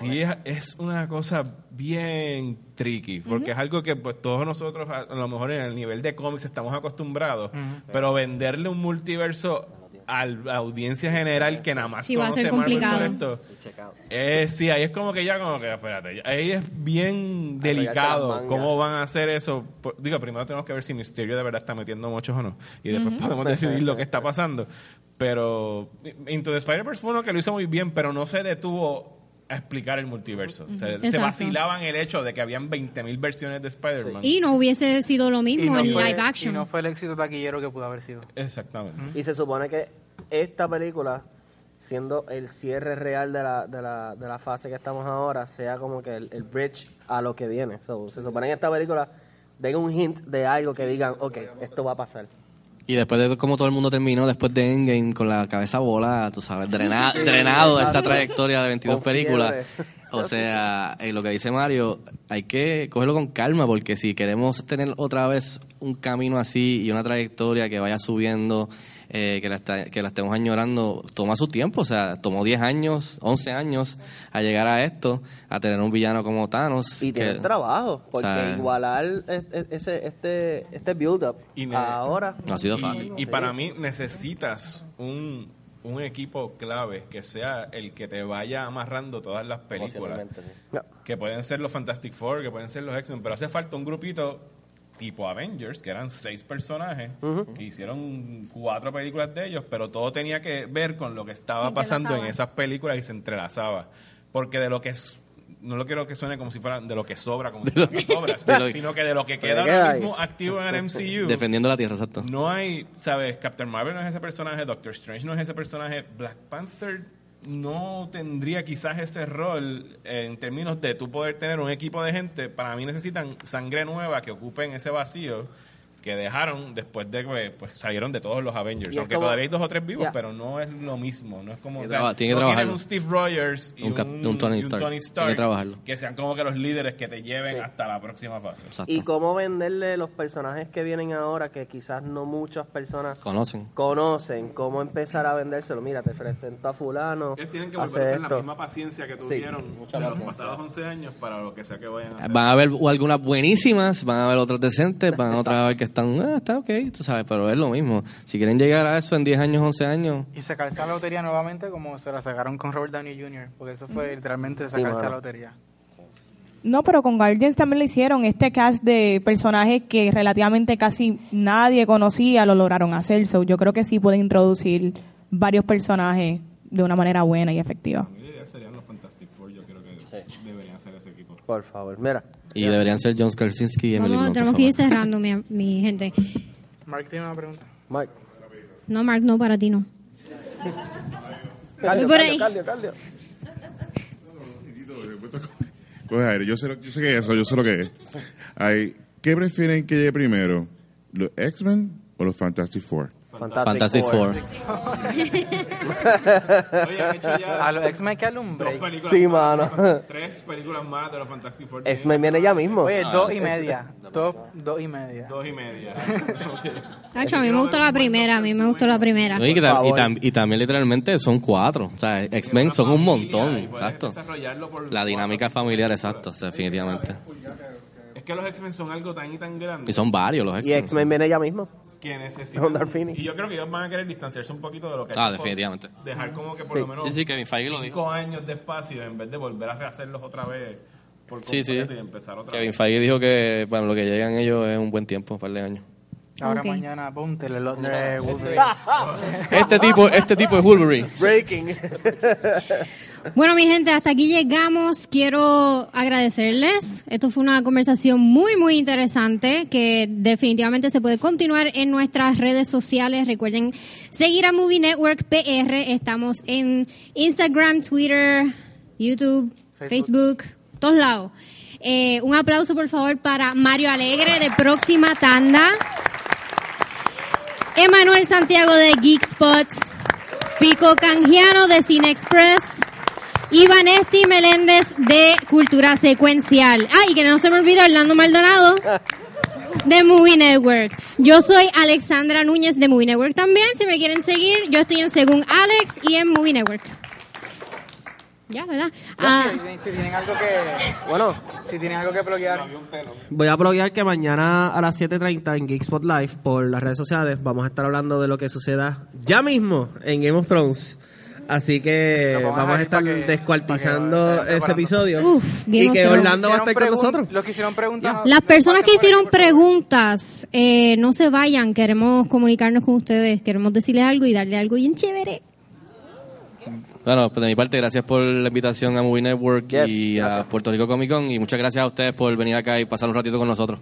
Sí, es, es una cosa bien tricky, porque es algo que pues todos nosotros a, a lo mejor en el nivel de cómics estamos acostumbrados, pero venderle un multiverso a la audiencia general que nada más Sí, va a ser conoce Marvel complicado. por esto, eh, sí, ahí es como que ya como que, espérate, ahí es bien delicado cómo van a hacer eso. Digo, primero tenemos que ver si Mysterio de verdad está metiendo muchos o no, y después Ujú. podemos decidir lo que está pasando. Pero Into the Spider-Verse fue uno que lo hizo muy bien, pero no se detuvo a explicar el multiverso. O sea, se Exacto. vacilaban el hecho de que habían 20.000 versiones de Spider-Man. Y no hubiese sido lo mismo no en fue- live action. Y no fue el éxito taquillero que pudo haber sido. Exactamente. Y se supone que esta película, siendo el cierre real de la, de la, de la fase que estamos ahora, sea como que el, el bridge a lo que viene. So, se supone que esta película den un hint de algo que digan, ok, esto va a pasar. Y después de cómo todo el mundo terminó, después de Endgame, con la cabeza bola, tú sabes, drena- [LAUGHS] drenado de esta trayectoria de 22 Con películas. O sea, en lo que dice Mario, hay que cogerlo con calma, porque si queremos tener otra vez un camino así y una trayectoria que vaya subiendo, eh, que, la está- que la estemos añorando, toma su tiempo. O sea, tomó 10 años, 11 años a llegar a esto, a tener un villano como Thanos. Y que- trabajo, porque o sea, igualar es- es- ese, este, este build-up ahora... No ha sido fácil. Y, para mí necesitas un, un equipo clave que sea el que te vaya amarrando todas las películas. Que pueden ser los Fantastic Four, que pueden ser los X-Men, pero hace falta un grupito tipo Avengers, que eran seis personajes, que hicieron cuatro películas de ellos, pero todo tenía que ver con lo que estaba Se pasando en esas películas y se entrelazaba. Porque de lo que es, no lo quiero que suene como si fuera de lo que sobra, como si fueran las obras, [LAUGHS] de lo- sino que de lo que Que queda ahora mismo activo en el MCU. Defendiendo la Tierra, exacto. No hay, ¿sabes? Captain Marvel no es ese personaje, Doctor Strange no es ese personaje, Black Panther no tendría quizás ese rol en términos de tú poder tener un equipo de gente. Para mí necesitan sangre nueva que ocupen ese vacío que dejaron después de que pues, salieron de todos los Avengers. Aunque como- todavía hay dos o tres vivos, Ya. pero no es lo mismo. No es como. Que sea, traba- tiene que no tienes trabajarlo. un Steve Rogers y Un un, Cap- un Tony y un Stark. Tony Tiene que Stark trabajarlo. que sean como que los líderes que te lleven hasta la próxima fase. Y cómo venderle los personajes que vienen ahora, que quizás no muchas personas Conocen. conocen, cómo empezar a vendérselo. Mira, te presento a fulano, Ellos tienen que volver a hacer la esto. misma paciencia que Sí, tuvieron mucha de los pasados 11 años para lo que sea que vayan a hacer. Van a haber algunas buenísimas, van a haber otras decentes, van a [LAUGHS] otras a ver que están, ah, está ok, tú sabes, pero es lo mismo. Si quieren llegar a eso en 10 años, 11 años, Y sacarse la lotería nuevamente como se la sacaron con Robert Downey Jr., porque eso fue literalmente sacarse mano. la lotería. No, pero con Guardians también lo hicieron. Este cast de personajes que relativamente casi nadie conocía lo lograron hacer. So, yo creo que sí pueden introducir varios personajes de una manera buena y efectiva. Mi idea serían los Fantastic Four, yo creo que deberían ser ese equipo. Por favor, mira. Y deberían ser John Krasinski y Emily Blunt, tenemos que ir cerrando, mi, mi gente. Mark tiene una pregunta. Mike. No, Mark, no, para ti no. Ahí. cardio, cardio, cardio. Coge aire. Yo sé, lo- yo sé que es eso, yo sé lo que es. Ay, ¿Qué prefieren que llegue primero? ¿Los X-Men o los Fantastic Four? Fantastic Four. [LAUGHS] Oye, han hecho ya A los X-Men que dos películas Sí, más, mano. Tres películas más de los Fantastic Four. X-Men viene ya mismo. Oye, Ah, dos y media. Dos, dos y media. Dos y media. [LAUGHS] Nacho, a mí me gustó la primera, a mí me gustó la primera. No, y, que tam- y, tam- y también literalmente son cuatro. O sea, X-Men son un montón, exacto. desarrollarlo por La dinámica familiar, exacto, definitivamente. Es que los X-Men son algo tan y tan grande Y son varios los Y X-Men. X-Men viene ya mismo. Que necesitan. Dark Phoenix. Y yo creo que ellos van a querer distanciarse un poquito de lo que Ah, hay. definitivamente. Dejar como que por Sí. lo menos Sí, sí, Kevin Feige lo cinco años de espacio en vez de volver a rehacerlos otra vez por Sí, sí. completo y empezar otra Kevin vez. Feige dijo que, bueno, lo que llegan ellos es un buen tiempo, un par de años. Ahora mañana ponte de Wolverine. [LAUGHS] Este tipo, este tipo es Wolverine. Breaking. [LAUGHS] Bueno, mi gente, hasta aquí llegamos. Quiero agradecerles. Esto fue una conversación muy, muy interesante que definitivamente se puede continuar en nuestras redes sociales. Recuerden seguir a Movie Network PR. Estamos en Instagram, Twitter, YouTube, Facebook, todos lados. Eh, un aplauso, por favor, para Mario Alegre de Próxima Tanda. Emanuel Santiago de Geek Spot. Pico Canjiano de Cine Express. Y Vanesti Meléndez de Cultura Secuencial. Ah, y que no se me olvide Orlando Maldonado de Movie Network. Yo soy Alexandra Núñez de Movie Network también. Si me quieren seguir, yo estoy en Según Alex y en Movie Network. Ya, ¿verdad? Ah, si, si tienen algo que... [LAUGHS] Bueno. Si tienen algo que bloquear... Voy a bloguear que mañana a las 7.30 en Geekspot Live por las redes sociales vamos a estar hablando de lo que suceda ya mismo en Game of Thrones. Así que vamos a estar que- descuartizando que ese episodio. Uf, Game y que. Orlando va a estar con nosotros. Los que hicieron preguntas... Las personas que hicieron preguntas, eh, no se vayan, queremos comunicarnos con ustedes, queremos decirles algo y darle algo bien chévere. Bueno, pues de mi parte, gracias por la invitación a Movie Network y a Puerto Rico Comic Con. Y muchas gracias a ustedes por venir acá y pasar un ratito con nosotros.